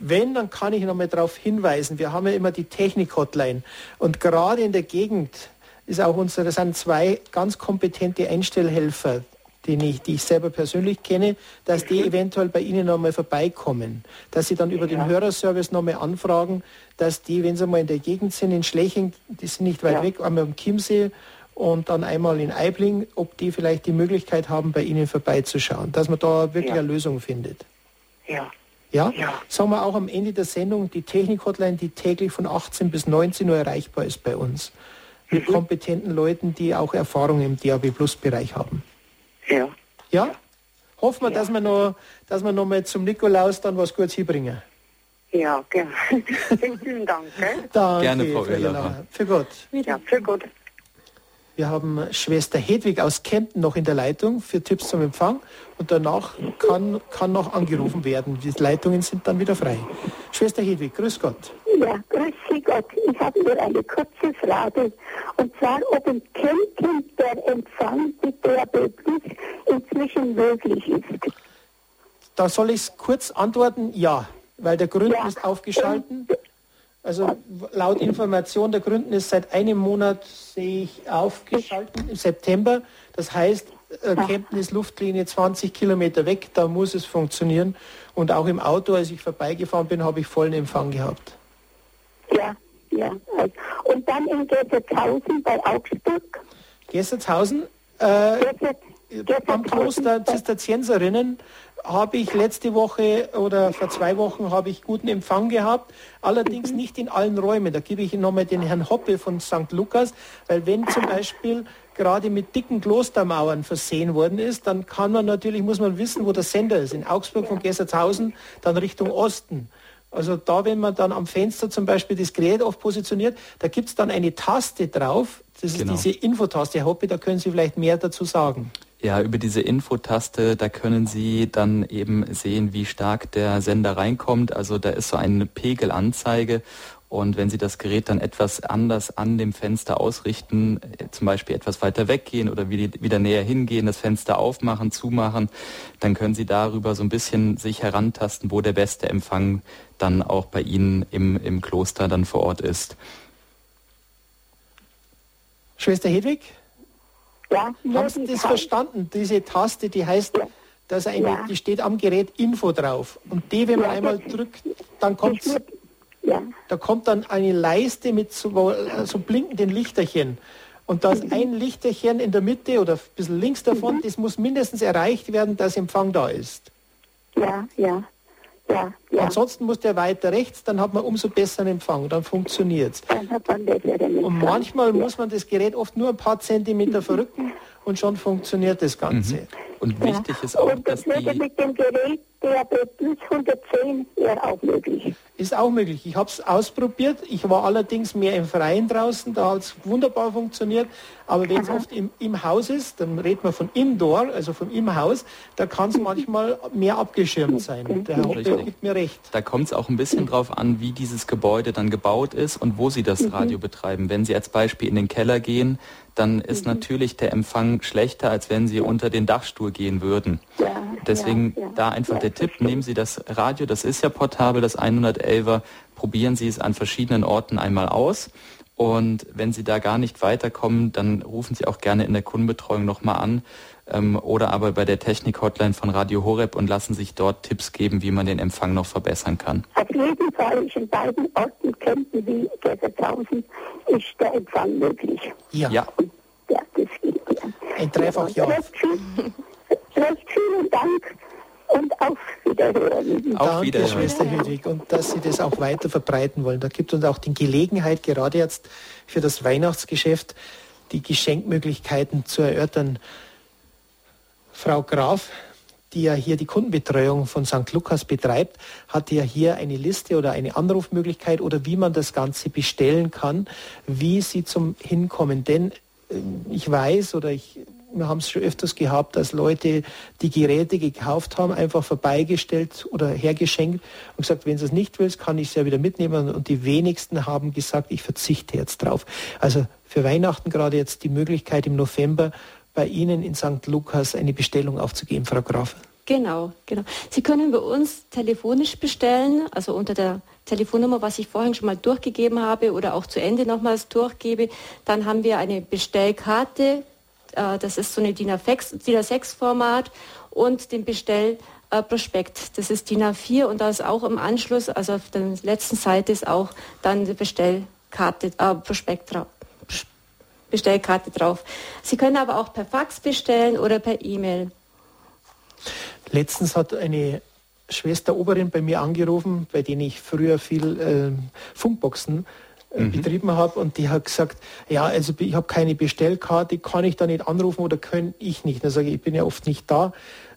Speaker 1: Wenn, dann kann ich noch mal darauf hinweisen. Wir haben ja immer die Technik-Hotline. Und gerade in der Gegend ist auch unsere, sind zwei ganz kompetente Einstellhelfer, die ich, die ich selber persönlich kenne, dass die mhm. eventuell bei Ihnen nochmal vorbeikommen. Dass Sie dann über ja. den Hörerservice nochmal anfragen, dass die, wenn Sie mal in der Gegend sind, in Schleching, die sind nicht weit ja. weg, einmal am Chiemsee und dann einmal in Eibling, ob die vielleicht die Möglichkeit haben, bei Ihnen vorbeizuschauen, dass man da wirklich ja. eine Lösung findet.
Speaker 8: Ja.
Speaker 1: Ja? ja. Sagen wir auch am Ende der Sendung die Technik-Hotline, die täglich von 18 bis 19 Uhr erreichbar ist bei uns. Mit mhm. kompetenten Leuten, die auch Erfahrung im DAB Plus Bereich haben.
Speaker 8: Ja.
Speaker 1: Ja? Hoffen wir, ja. dass wir noch, dass wir noch mal zum Nikolaus dann was Gutes hinbringen.
Speaker 8: Ja, gerne. (laughs) Vielen Dank. Gell?
Speaker 1: Danke,
Speaker 3: gerne, Frau Für,
Speaker 1: für Gott.
Speaker 8: Ja, für Gott.
Speaker 1: Wir haben Schwester Hedwig aus Kempten noch in der Leitung für Tipps zum Empfang und danach kann, kann noch angerufen werden. Die Leitungen sind dann wieder frei. Schwester Hedwig, grüß Gott.
Speaker 6: Ja, grüß Sie Gott. Ich habe nur eine kurze Frage. Und zwar, ob in Kempten der Empfang mit DRB Plus inzwischen möglich ist.
Speaker 1: Da soll ich kurz antworten, ja, weil der Gründen ja. ist aufgeschalten. Also laut Information der Gründen ist seit einem Monat, sehe ich, aufgeschalten im September. Das heißt, äh, Kempten ist Luftlinie 20 Kilometer weg, da muss es funktionieren. Und auch im Auto, als ich vorbeigefahren bin, habe ich vollen Empfang gehabt.
Speaker 6: Ja, ja. Und Und dann in Gessertshausen bei Augsburg.
Speaker 1: Gessertshausen? Äh, Gessert, am Kloster Zisterzienserinnen habe ich letzte Woche oder vor zwei Wochen habe ich guten Empfang gehabt, allerdings mhm. nicht in allen Räumen. Da gebe ich nochmal den Herrn Hoppe von St. Lukas, weil wenn zum Beispiel gerade mit dicken Klostermauern versehen worden ist, dann kann man natürlich, muss man wissen, wo der Sender ist. In Augsburg von Gessertshausen, dann Richtung Osten. Also da, wenn man dann am Fenster zum Beispiel das Gerät oft positioniert, da gibt es dann eine Taste drauf, das ist genau. diese Infotaste. Herr Hoppe, da können Sie vielleicht mehr dazu sagen.
Speaker 3: Ja, über diese Infotaste, da können Sie dann eben sehen, wie stark der Sender reinkommt. Also da ist so eine Pegelanzeige und wenn Sie das Gerät dann etwas anders an dem Fenster ausrichten, äh, zum Beispiel etwas weiter weggehen oder wieder näher hingehen, das Fenster aufmachen, zumachen, dann können Sie darüber so ein bisschen sich herantasten, wo der beste Empfang dann auch bei Ihnen im, im Kloster dann vor Ort ist.
Speaker 1: Schwester Hedwig? Ja, haben Sie das verstanden? Diese Taste, die heißt, ja. dass eine, ja. die steht am Gerät Info drauf. Und die, wenn man einmal drückt, dann kommt da kommt dann eine Leiste mit so, so blinkenden Lichterchen. Und da ist mhm. ein Lichterchen in der Mitte oder ein bisschen links davon, mhm. das muss mindestens erreicht werden, dass Empfang da ist.
Speaker 6: Ja, ja. Ja, ja.
Speaker 1: Ansonsten muss der weiter rechts, dann hat man umso besseren Empfang, dann funktioniert es. Und manchmal ja. muss man das Gerät oft nur ein paar Zentimeter verrücken und schon funktioniert das Ganze. Mhm.
Speaker 3: Und wichtig ist auch,
Speaker 6: und das dass würde mit dem Gerät DAB plus 110 wäre auch möglich.
Speaker 1: Ist auch möglich. Ich habe es ausprobiert. Ich war allerdings mehr im Freien draußen, da hat es wunderbar funktioniert. Aber wenn es oft im, im Haus ist, dann redet man von Indoor, also vom im Haus, da kann es (laughs) manchmal mehr abgeschirmt sein. Der Herr
Speaker 3: gibt mir recht. Da kommt es auch ein bisschen drauf an, wie dieses Gebäude dann gebaut ist und wo Sie das mhm. Radio betreiben. Wenn Sie als Beispiel in den Keller gehen, dann ist mhm. natürlich der Empfang schlechter, als wenn Sie unter den Dachstuhl gehen würden. Ja, Deswegen ja, ja, da einfach der Tipp, nehmen Sie das Radio, das ist ja portabel, das 111er, probieren Sie es an verschiedenen Orten einmal aus. Und wenn Sie da gar nicht weiterkommen, dann rufen Sie auch gerne in der Kundenbetreuung nochmal an ähm, oder aber bei der Technik-Hotline von Radio Horeb und lassen sich dort Tipps geben, wie man den Empfang noch verbessern kann.
Speaker 6: Auf jeden Fall ist in beiden Orten, Kempten wie Gessertshausen, ist der Empfang möglich.
Speaker 1: Ja. ja. ja das geht, ja. Ein Dreifach Ja. Recht,
Speaker 6: recht vielen Dank und auf Wiederhören.
Speaker 1: Auf Danke, Wiederhören. Schwester Hedwig, und dass Sie das auch weiter verbreiten wollen. Da gibt uns auch die Gelegenheit, gerade jetzt für das Weihnachtsgeschäft, die Geschenkmöglichkeiten zu erörtern. Frau Graf, die ja hier die Kundenbetreuung von St. Lukas betreibt, hat ja hier eine Liste oder eine Anrufmöglichkeit oder wie man das Ganze bestellen kann, wie Sie zum Hinkommen. Denn äh, ich weiß oder ich wir haben es schon öfters gehabt, dass Leute die Geräte gekauft haben, einfach vorbeigestellt oder hergeschenkt und gesagt, wenn du es nicht willst, kann ich es ja wieder mitnehmen. Und die wenigsten haben gesagt, ich verzichte jetzt drauf. Also für Weihnachten gerade jetzt die Möglichkeit im November bei Ihnen in St. Lukas eine Bestellung aufzugeben, Frau Graf.
Speaker 2: Genau, genau. Sie können bei uns telefonisch bestellen, also unter der Telefonnummer, was ich vorhin schon mal durchgegeben habe oder auch zu Ende nochmals durchgebe. Dann haben wir eine Bestellkarte, äh, das ist so eine DIN A6-Format und den Bestellprospekt, das ist DIN A4 und da ist auch im Anschluss, also auf der letzten Seite ist auch dann die Bestellkarte, äh, Prospekt drauf. Bestellkarte drauf. Sie können aber auch per Fax bestellen oder per E-Mail.
Speaker 1: Letztens hat eine Schwester Oberin bei mir angerufen, bei denen ich früher viel äh, Funkboxen äh, mhm. betrieben habe und die hat gesagt, ja, also ich habe keine Bestellkarte, kann ich da nicht anrufen oder kann ich nicht? Dann sage ich, ich bin ja oft nicht da.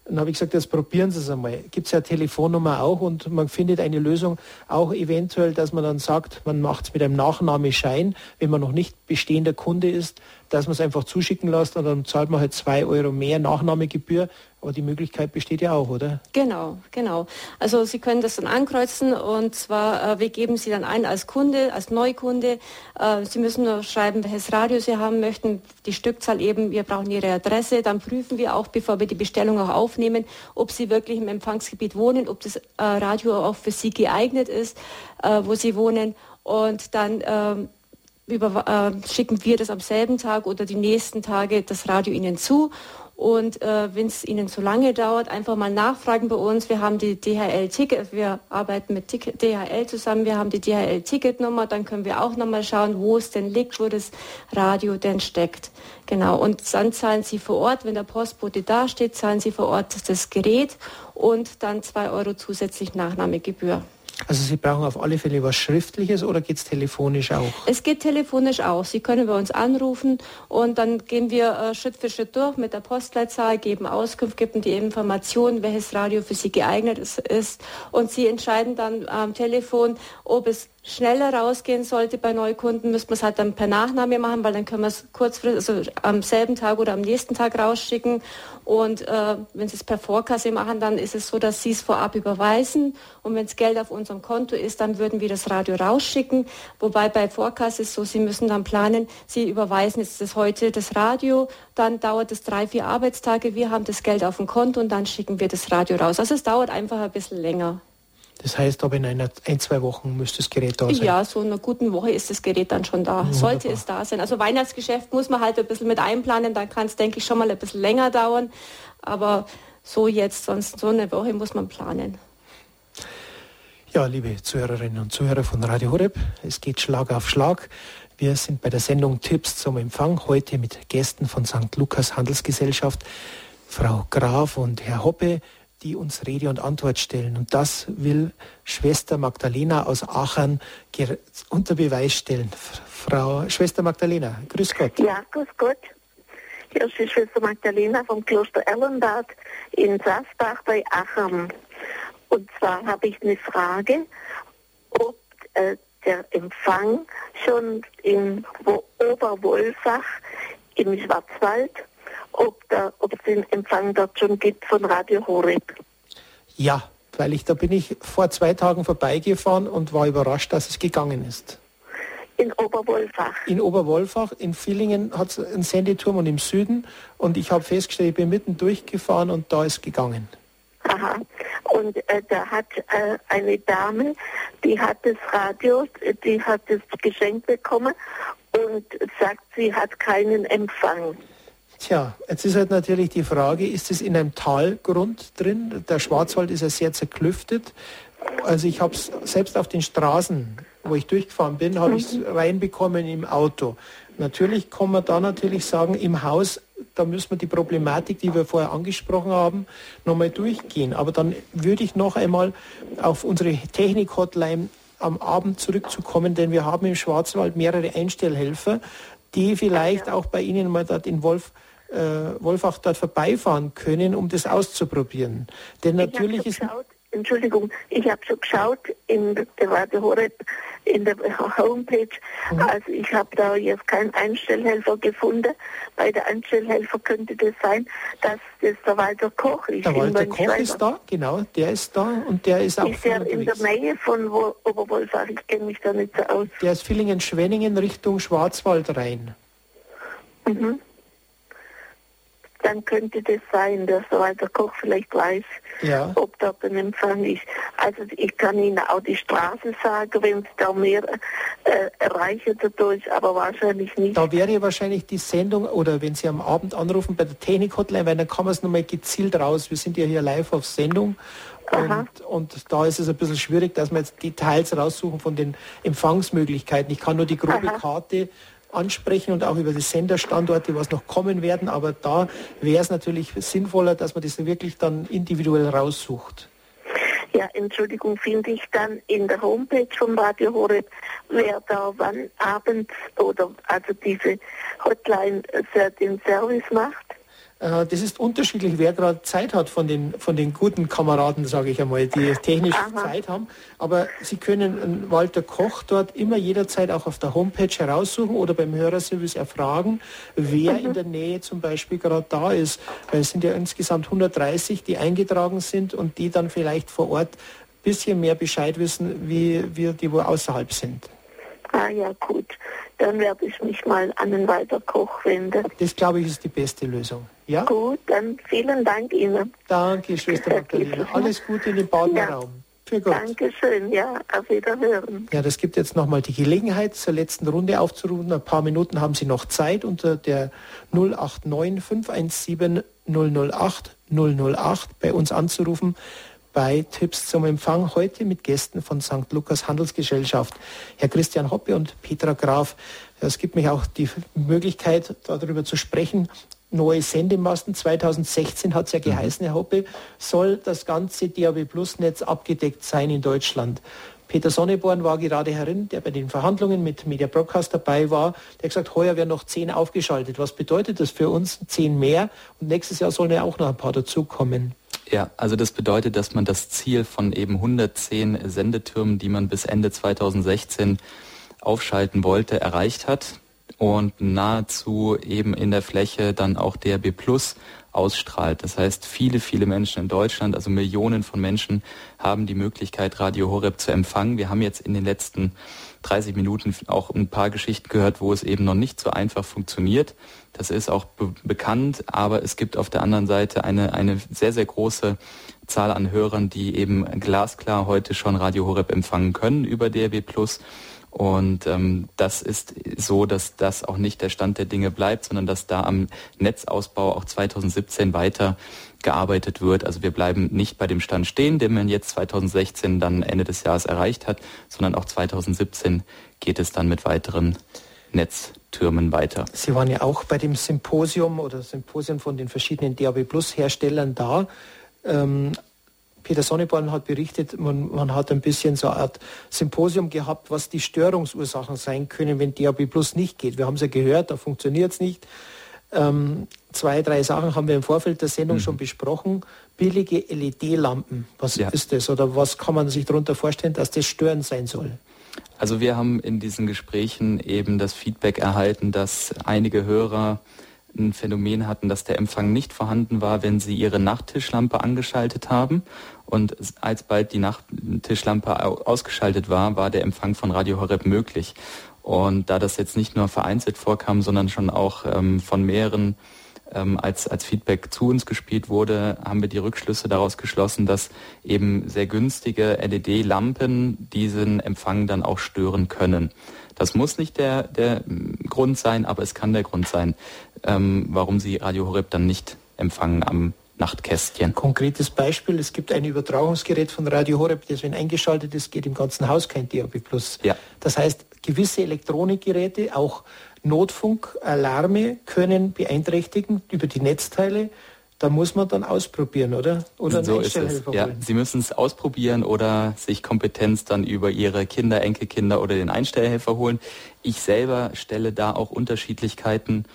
Speaker 1: Dann habe ich gesagt, jetzt probieren Sie es einmal. Gibt es ja Telefonnummer auch und man findet eine Lösung auch eventuell, dass man dann sagt, man macht es mit einem Nachnahmeschein, wenn man noch nicht bestehender Kunde ist, dass man es einfach zuschicken lässt und dann zahlt man halt zwei Euro mehr Nachnahmegebühr aber die Möglichkeit besteht ja auch, oder?
Speaker 2: Genau, genau. Also Sie können das dann ankreuzen und zwar, äh, wir geben Sie dann ein als Kunde, als Neukunde. Äh, Sie müssen nur schreiben, welches Radio Sie haben möchten, die Stückzahl eben, wir brauchen Ihre Adresse. Dann prüfen wir auch, bevor wir die Bestellung auch aufnehmen, ob Sie wirklich im Empfangsgebiet wohnen, ob das äh, Radio auch für Sie geeignet ist, äh, wo Sie wohnen. Und dann ähm, über, äh, schicken wir das am selben Tag oder die nächsten Tage das Radio Ihnen zu Und äh, wenn es Ihnen zu lange dauert, einfach mal nachfragen bei uns. Wir haben die DHL-Ticket, wir arbeiten mit DHL zusammen, wir haben die DHL-Ticketnummer, dann können wir auch nochmal schauen, wo es denn liegt, wo das Radio denn steckt. Genau, und dann zahlen Sie vor Ort, wenn der Postbote da steht, zahlen Sie vor Ort das Gerät und dann zwei Euro zusätzlich Nachnahmegebühr.
Speaker 1: Also Sie brauchen auf alle Fälle was Schriftliches oder geht es telefonisch auch?
Speaker 2: Es geht telefonisch auch. Sie können bei uns anrufen und dann gehen wir äh, Schritt für Schritt durch mit der Postleitzahl, geben Auskunft, geben die Informationen, welches Radio für Sie geeignet ist und Sie entscheiden dann am Telefon, ob es schneller rausgehen sollte bei Neukunden, müsste man es halt dann per Nachname machen, weil dann können wir es kurzfristig, also am selben Tag oder am nächsten Tag rausschicken. Und äh, wenn Sie es per Vorkasse machen, dann ist es so, dass Sie es vorab überweisen. Und wenn es Geld auf unserem Konto ist, dann würden wir das Radio rausschicken. Wobei bei Vorkasse ist so, Sie müssen dann planen, Sie überweisen jetzt das heute das Radio, dann dauert es drei, vier Arbeitstage, wir haben das Geld auf dem Konto und dann schicken wir das Radio raus. Also es dauert einfach ein bisschen länger.
Speaker 1: Das heißt, aber in einer, ein, zwei Wochen müsste das Gerät da sein.
Speaker 2: Ja, so in einer guten Woche ist das Gerät dann schon da. Wunderbar. Sollte es da sein. Also Weihnachtsgeschäft muss man halt ein bisschen mit einplanen, dann kann es, denke ich, schon mal ein bisschen länger dauern. Aber so jetzt, sonst so eine Woche muss man planen.
Speaker 1: Ja, liebe Zuhörerinnen und Zuhörer von Radio Horeb, es geht Schlag auf Schlag. Wir sind bei der Sendung Tipps zum Empfang, heute mit Gästen von St. Lukas Handelsgesellschaft, Frau Graf und Herr Hoppe die uns Rede und Antwort stellen. Und das will Schwester Magdalena aus Aachen unter Beweis stellen. Frau Schwester Magdalena, grüß Gott.
Speaker 9: Ja, grüß Gott. Hier ist die Schwester Magdalena vom Kloster Erlenbad in Sassbach bei Aachen. Und zwar habe ich eine Frage, ob äh, der Empfang schon in Oberwolfach im Schwarzwald ob, es den Empfang dort schon gibt von Radio Horeb.
Speaker 1: Ja, weil ich da bin ich vor zwei Tagen vorbeigefahren und war überrascht, dass es gegangen ist.
Speaker 9: In Oberwolfach.
Speaker 1: In Oberwolfach, in Villingen hat es einen Sendeturm und im Süden. Und ich habe festgestellt, ich bin mitten durchgefahren und da ist gegangen.
Speaker 9: Aha. Und äh, da hat äh, eine Dame, die hat das Radio, die hat es geschenkt bekommen und sagt, sie hat keinen Empfang.
Speaker 1: Tja, jetzt ist halt natürlich die Frage, ist es in einem Talgrund drin? Der Schwarzwald ist ja sehr zerklüftet. Also ich habe es selbst auf den Straßen, wo ich durchgefahren bin, habe ich es mhm. reinbekommen im Auto. Natürlich kann man da natürlich sagen, im Haus, da müssen wir die Problematik, die wir vorher angesprochen haben, nochmal durchgehen. Aber dann würde ich noch einmal auf unsere Technik-Hotline am Abend zurückzukommen, denn wir haben im Schwarzwald mehrere Einstellhelfer, die vielleicht auch bei Ihnen mal dort in Wolf äh, Wolfach dort vorbeifahren können, um das auszuprobieren. Denn natürlich ist...
Speaker 9: Geschaut, Entschuldigung, ich habe schon geschaut in der Radio Horeb, in der Homepage. Mhm. Also ich habe da jetzt keinen Einstellhelfer gefunden. Bei der Einstellhelfer könnte das sein, dass das der Walter Koch ist.
Speaker 1: Der Walter Koch ist da, genau, der ist da und der ist auch
Speaker 9: Ist der in der Nähe von Oberwolfach? Ich kenne mich da nicht so aus.
Speaker 1: Der ist Villingen-Schwenningen Richtung Schwarzwald rein.
Speaker 9: Mhm dann könnte das sein, dass der Walter Koch vielleicht weiß, ja. ob dort ein Empfang ist. Also ich kann Ihnen auch die Straße sagen, wenn es da mehr äh, erreichen dadurch, aber wahrscheinlich nicht.
Speaker 1: Da wäre wahrscheinlich die Sendung, oder wenn Sie am Abend anrufen bei der Technik-Hotline, weil dann kann man es nochmal gezielt raus. Wir sind ja hier live auf Sendung. Und, und, da ist es ein bisschen schwierig, dass wir jetzt Details raussuchen von den Empfangsmöglichkeiten. Ich kann nur die grobe Aha. Karte ansprechen und auch über die Senderstandorte, was noch kommen werden. Aber da wäre es natürlich sinnvoller, dass man das wirklich dann individuell raussucht.
Speaker 9: Ja, Entschuldigung, finde ich dann in der Homepage von Radio Horeb, wer da wann abends oder also diese Hotline den Service macht.
Speaker 1: Äh, das ist unterschiedlich, wer gerade Zeit hat von den, von den guten Kameraden, sage ich einmal, die technisch Aha. Zeit haben. Aber Sie können Walter Koch dort immer jederzeit auch auf der Homepage heraussuchen oder beim Hörerservice erfragen, wer mhm. in der Nähe zum Beispiel gerade da ist. Weil es sind ja insgesamt 130, die eingetragen sind und die dann vielleicht vor Ort ein bisschen mehr Bescheid wissen, wie wir die, wo außerhalb sind.
Speaker 9: Ah ja, gut. Dann werde ich mich mal an den Walter Koch wenden.
Speaker 1: Das, glaube ich, ist die beste Lösung. Ja?
Speaker 9: Gut, dann vielen Dank Ihnen.
Speaker 1: Danke, Schwester (laughs) Magdalena. Alles Gute in den Badenraum. Ja.
Speaker 9: Für Gott. Dankeschön, ja, auf Wiederhören.
Speaker 1: Ja, das gibt jetzt nochmal die Gelegenheit, zur letzten Runde aufzurufen. Ein paar Minuten haben Sie noch Zeit unter der 089 517 008 008 bei uns anzurufen bei Tipps zum Empfang heute mit Gästen von St. Lukas Handelsgesellschaft, Herr Christian Hoppe und Petra Graf. Es gibt mich auch die Möglichkeit, darüber zu sprechen. Neue Sendemasten 2016 hat es ja geheißen, Herr Hoppe, soll das ganze DAB Plus Netz abgedeckt sein in Deutschland. Peter Sonneborn war gerade herin, der bei den Verhandlungen mit Media Broadcast dabei war. Der hat gesagt, heuer werden noch zehn aufgeschaltet. Was bedeutet das für uns? Zehn mehr. Und nächstes Jahr sollen ja auch noch ein paar dazukommen.
Speaker 3: Ja, also das bedeutet, dass man das Ziel von eben 110 Sendetürmen, die man bis Ende 2016 aufschalten wollte, erreicht hat und nahezu eben in der Fläche dann auch DRB Plus ausstrahlt. Das heißt, viele, viele Menschen in Deutschland, also Millionen von Menschen, haben die Möglichkeit, Radio Horeb zu empfangen. Wir haben jetzt in den letzten 30 Minuten auch ein paar Geschichten gehört, wo es eben noch nicht so einfach funktioniert. Das ist auch be bekannt, aber es gibt auf der anderen Seite eine, eine sehr, sehr große Zahl an Hörern, die eben glasklar heute schon Radio Horeb empfangen können über DRB Plus und ähm, das ist so, dass das auch nicht der Stand der Dinge bleibt, sondern dass da am Netzausbau auch 2017 weiter gearbeitet wird. Also wir bleiben nicht bei dem Stand stehen, den man jetzt 2016 dann Ende des Jahres erreicht hat, sondern auch 2017 geht es dann mit weiteren Netztürmen weiter.
Speaker 1: Sie waren ja auch bei dem Symposium oder Symposium von den verschiedenen DAB Plus Herstellern da. Ähm, Peter Sonneborn hat berichtet, man, man, hat ein bisschen so eine Art Symposium gehabt, was die Störungsursachen sein können, wenn DAB Plus nicht geht. Wir haben es ja gehört, da funktioniert es nicht. Ähm, zwei, drei Sachen haben wir im Vorfeld der Sendung mhm. schon besprochen. Billige LED-Lampen, was ja. ist das? Oder was kann man sich darunter vorstellen, dass das störend sein soll?
Speaker 3: Also wir haben in diesen Gesprächen eben das Feedback erhalten, dass einige Hörer ein Phänomen hatten, dass der Empfang nicht vorhanden war, wenn sie ihre Nachttischlampe angeschaltet haben. Und alsbald die Nachttischlampe ausgeschaltet war, war der Empfang von Radio Horeb möglich. Und da das jetzt nicht nur vereinzelt vorkam, sondern schon auch ähm, von mehreren ähm, als, als Feedback zu uns gespielt wurde, haben wir die Rückschlüsse daraus geschlossen, dass eben sehr günstige LED-Lampen diesen Empfang dann auch stören können. Das muss nicht der, der Grund sein, aber es kann der Grund sein, ähm, warum Sie Radio Horeb dann nicht empfangen am Nachtkästchen.
Speaker 1: Konkretes Beispiel, es gibt ein Übertragungsgerät von Radio Horeb, das wenn eingeschaltet ist, geht im ganzen Haus kein DAB+. Ja. Das heißt, gewisse Elektronikgeräte, auch Notfunkalarme können beeinträchtigen über die Netzteile da muss man dann ausprobieren, oder? Oder
Speaker 3: so ist es. Ja, Sie müssen es ausprobieren oder sich Kompetenz dann über Ihre Kinder, Enkelkinder oder den Einstellhelfer holen. Ich selber stelle da auch Unterschiedlichkeiten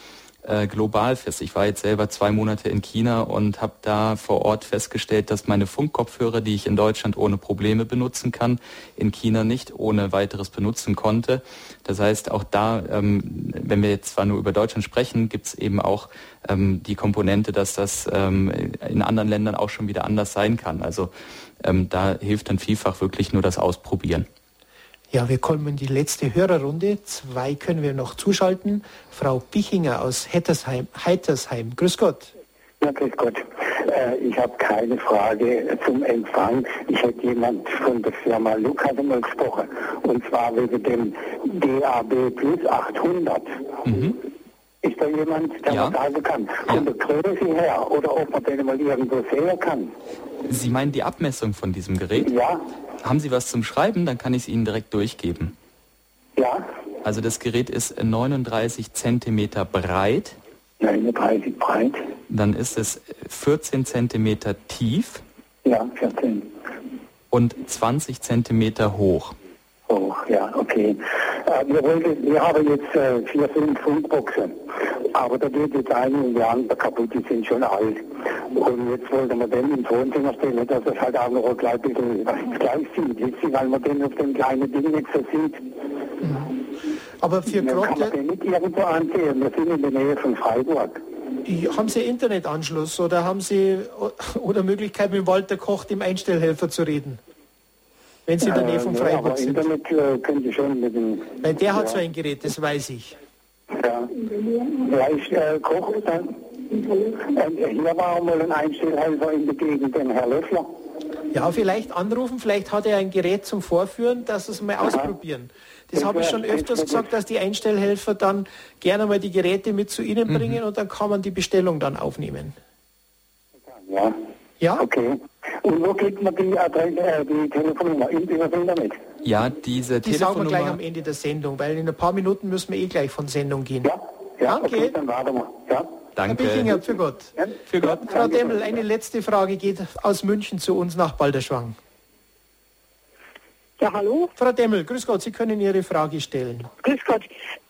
Speaker 3: äh, global fest. Ich war jetzt selber zwei Monate in China und habe da vor Ort festgestellt, dass meine Funkkopfhörer, die ich in Deutschland ohne Probleme benutzen kann, in China nicht ohne weiteres benutzen konnte. Das heißt, auch da, ähm, wenn wir jetzt zwar nur über Deutschland sprechen, gibt es eben auch ähm, die Komponente, dass das ähm, in anderen Ländern auch schon wieder anders sein kann. Also ähm, da hilft dann vielfach wirklich nur das Ausprobieren.
Speaker 1: Ja, wir kommen in die letzte Hörerrunde. Zwei können wir noch zuschalten. Frau Bichinger aus Heitersheim. Heitersheim. Grüß Gott.
Speaker 5: Ja, grüß Gott. Äh, ich habe keine Frage zum Empfang. Ich hätte jemand von der Firma Lukas einmal gesprochen. Und zwar wegen dem DAB Plus 800. Mhm. Ist da jemand, der ja. was sagen kann? Von ja. der Größe her oder ob man den mal irgendwo sehen kann?
Speaker 3: Sie meinen die Abmessung von diesem Gerät?
Speaker 5: Ja.
Speaker 3: Haben Sie was zum Schreiben? Dann kann ich es Ihnen direkt durchgeben.
Speaker 5: Ja.
Speaker 3: Also das Gerät ist 39 cm breit.
Speaker 5: 39 breit.
Speaker 3: Dann ist es 14 cm tief.
Speaker 5: Ja, 14.
Speaker 3: Und 20 cm hoch.
Speaker 5: Hoch, ja, okay. Äh, wir, wollten, wir haben jetzt äh, vier, fünf Funkboxen. Aber da geht jetzt die andere kaputt, die sind schon alt. Und jetzt wollten wir den ins Wohnzimmer stellen, dass das halt auch noch ein klein bisschen gleich sieht, wisst weil man den auf dem kleinen Ding nicht so sieht.
Speaker 1: Aber für
Speaker 5: Dann kann man den nicht irgendwo ansehen, wir sind in der Nähe von Freiburg.
Speaker 1: Haben Sie Internetanschluss oder haben Sie oder Möglichkeit mit Walter Koch, dem Einstellhelfer, zu reden? Wenn Sie in der Nähe von Freiburg ja, sind.
Speaker 5: Internet äh, können Sie schon mit dem.
Speaker 1: Weil der ja. hat so ein Gerät, das weiß ich.
Speaker 5: Ja, ja ich äh, koche dann. Und hier war mal ein Einstellhelfer in der Gegend, den Herr Löffler.
Speaker 1: Ja, vielleicht anrufen, vielleicht hat er ein Gerät zum Vorführen, dass es mal ausprobieren. Das habe ich schon öfters gesagt, dass die Einstellhelfer dann gerne mal die Geräte mit zu Ihnen mhm. bringen und dann kann man die Bestellung dann aufnehmen.
Speaker 5: Ja. Ja? Okay. Und wo kriegt man die, Adresse, äh, die Telefonnummer? In dieser Sendung mit?
Speaker 3: Ja, diese
Speaker 1: die Telefonnummer... Die sagen wir gleich am Ende der Sendung, weil in ein paar Minuten müssen wir eh gleich von Sendung gehen.
Speaker 5: Ja, ja Danke. Okay, dann warten wir. Ja.
Speaker 3: Danke.
Speaker 1: Herr Bichinger, für Gott. Ja. Für Gott. Frau Demmel, eine letzte Frage geht aus München zu uns nach Balderschwang.
Speaker 10: Ja, hallo?
Speaker 1: Frau Demmel, grüß Gott, Sie können Ihre Frage stellen.
Speaker 10: Grüß Gott.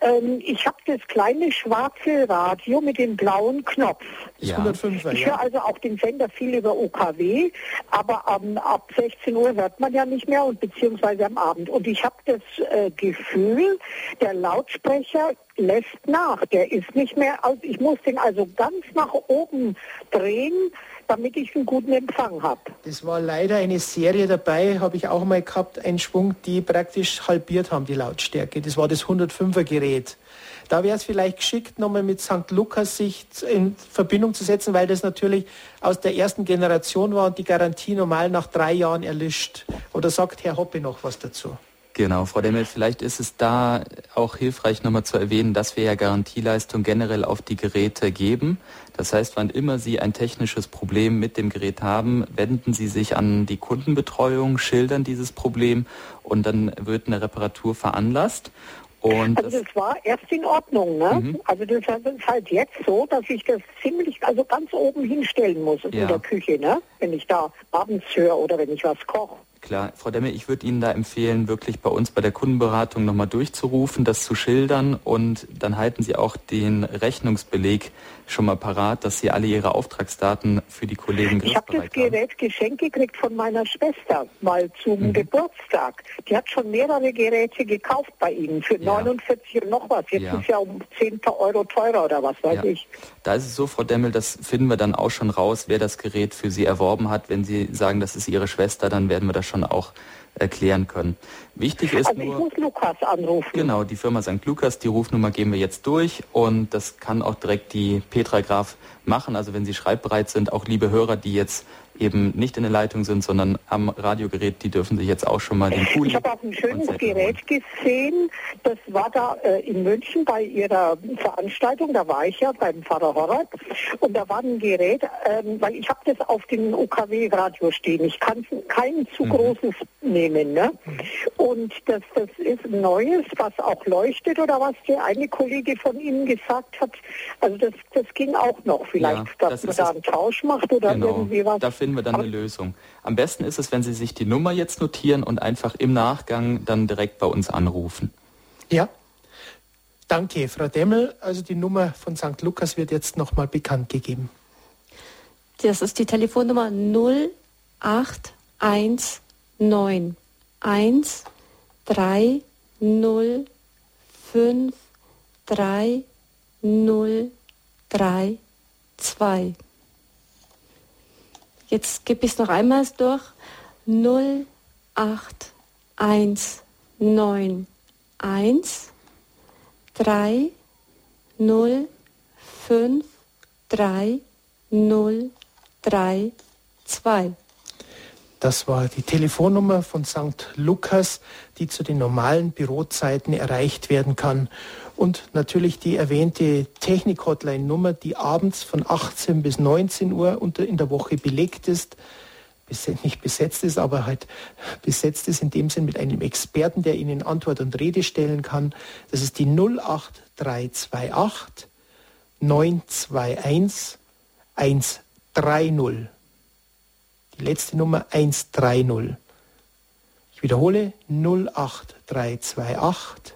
Speaker 10: Ähm, ich habe das kleine schwarze Radio mit dem blauen Knopf.
Speaker 1: Ja. 105er,
Speaker 10: ich höre also auch den Sender viel über OKW, aber ähm, ab 16 Uhr hört man ja nicht mehr und beziehungsweise am Abend. Und ich habe das äh, Gefühl, der Lautsprecher lässt nach. Der ist nicht mehr, also ich muss den also ganz nach oben drehen damit ich einen guten Empfang habe.
Speaker 1: Das war leider eine Serie dabei, habe ich auch mal gehabt, ein Schwung, die praktisch halbiert haben, die Lautstärke. Das war das 105er Gerät. Da wäre es vielleicht geschickt, nochmal mit St. Lukas sich in Verbindung zu setzen, weil das natürlich aus der ersten Generation war und die Garantie normal nach drei Jahren erlischt. Oder sagt Herr Hoppe noch was dazu?
Speaker 3: Genau, Frau Demmel, vielleicht ist es da auch hilfreich nochmal zu erwähnen, dass wir ja Garantieleistung generell auf die Geräte geben. Das heißt, wann immer Sie ein technisches Problem mit dem Gerät haben, wenden Sie sich an die Kundenbetreuung, schildern dieses Problem und dann wird eine Reparatur veranlasst.
Speaker 10: Und also das war erst in Ordnung, ne? Mhm. Also das ist halt jetzt so, dass ich das ziemlich, also ganz oben hinstellen muss ja. in der Küche, ne? Wenn ich da abends höre oder wenn ich was koche.
Speaker 3: Klar, Frau Demme, ich würde Ihnen da empfehlen, wirklich bei uns bei der Kundenberatung nochmal durchzurufen, das zu schildern. Und dann halten Sie auch den Rechnungsbeleg schon mal parat, dass Sie alle Ihre Auftragsdaten für die Kollegen
Speaker 10: Ich habe das Gerät geschenkt gekriegt von meiner Schwester, mal zum mhm. Geburtstag. Die hat schon mehrere Geräte gekauft bei Ihnen für ja. 49 und noch was. Jetzt ja. ist ja um 10 Euro teurer oder was weiß ja. ich.
Speaker 3: Da ist es so, Frau Demmel, das finden wir dann auch schon raus, wer das Gerät für Sie erworben hat. Wenn Sie sagen, das ist Ihre Schwester, dann werden wir das schon auch erklären können. Wichtig ist
Speaker 10: also nur... ich muss Lukas anrufen.
Speaker 3: Genau, die Firma St. Lukas, die Rufnummer gehen wir jetzt durch und das kann auch direkt die Petra Graf machen. Also wenn Sie schreibbereit sind, auch liebe Hörer, die jetzt eben nicht in der Leitung sind, sondern am Radiogerät, die dürfen sich jetzt auch schon mal den
Speaker 10: coolen. Ich habe auch ein schönes Gerät gesehen, das war da äh, in München bei ihrer Veranstaltung, da war ich ja beim Pfarrer Horror und da war ein Gerät, ähm, weil ich habe das auf dem UKW-Radio stehen, ich kann kein zu mhm. großes nehmen, ne? Und das, das ist ein neues, was auch leuchtet oder was der eine Kollege von Ihnen gesagt hat, also das, das ging auch noch vielleicht, ja, dass man da einen Tausch macht oder genau. irgendwie was
Speaker 3: finden wir dann eine Lösung. Am besten ist es, wenn Sie sich die Nummer jetzt notieren und einfach im Nachgang dann direkt bei uns anrufen.
Speaker 1: Ja. Danke, Frau Demmel. Also die Nummer von St. Lukas wird jetzt nochmal bekannt gegeben.
Speaker 2: Das ist die Telefonnummer 0819 1 3 0 5 3 0 3 2. Jetzt gebe ich es noch einmal durch. 0, 8, 1, 9, 1, 3, 0, 5, 3, 0, 3, 2.
Speaker 1: Das war die Telefonnummer von St. Lukas, die zu den normalen Bürozeiten erreicht werden kann. Und natürlich die erwähnte Technik-Hotline-Nummer, die abends von 18 bis 19 Uhr in der Woche belegt ist, nicht besetzt ist, aber halt besetzt ist in dem Sinn mit einem Experten, der Ihnen Antwort und Rede stellen kann. Das ist die 08328 921 130. Die letzte Nummer 130. Ich wiederhole 08328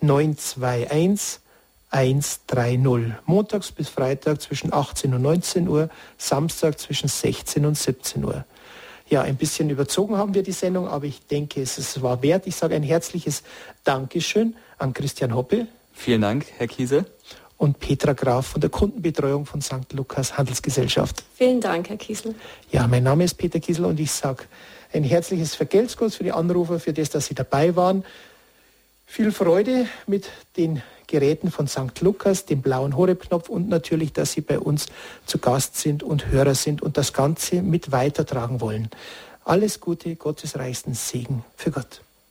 Speaker 1: 921 130. Montags bis Freitag zwischen 18 und 19 Uhr, Samstag zwischen 16 und 17 Uhr. Ja, ein bisschen überzogen haben wir die Sendung, aber ich denke, es war wert. Ich sage ein herzliches Dankeschön an Christian Hoppe.
Speaker 3: Vielen Dank, Herr Kiesel.
Speaker 1: Und Petra Graf von der Kundenbetreuung von St. Lukas Handelsgesellschaft.
Speaker 2: Vielen Dank, Herr Kiesel.
Speaker 1: Ja, mein Name ist Peter Kiesel und ich sage ein herzliches Vergeltskurs für die Anrufer, für das, dass Sie dabei waren. Viel Freude mit den Geräten von St. Lukas, dem blauen Horeb-Knopf und natürlich, dass Sie bei uns zu Gast sind und Hörer sind und das Ganze mit weitertragen wollen. Alles Gute, Gottes reichsten Segen für Gott.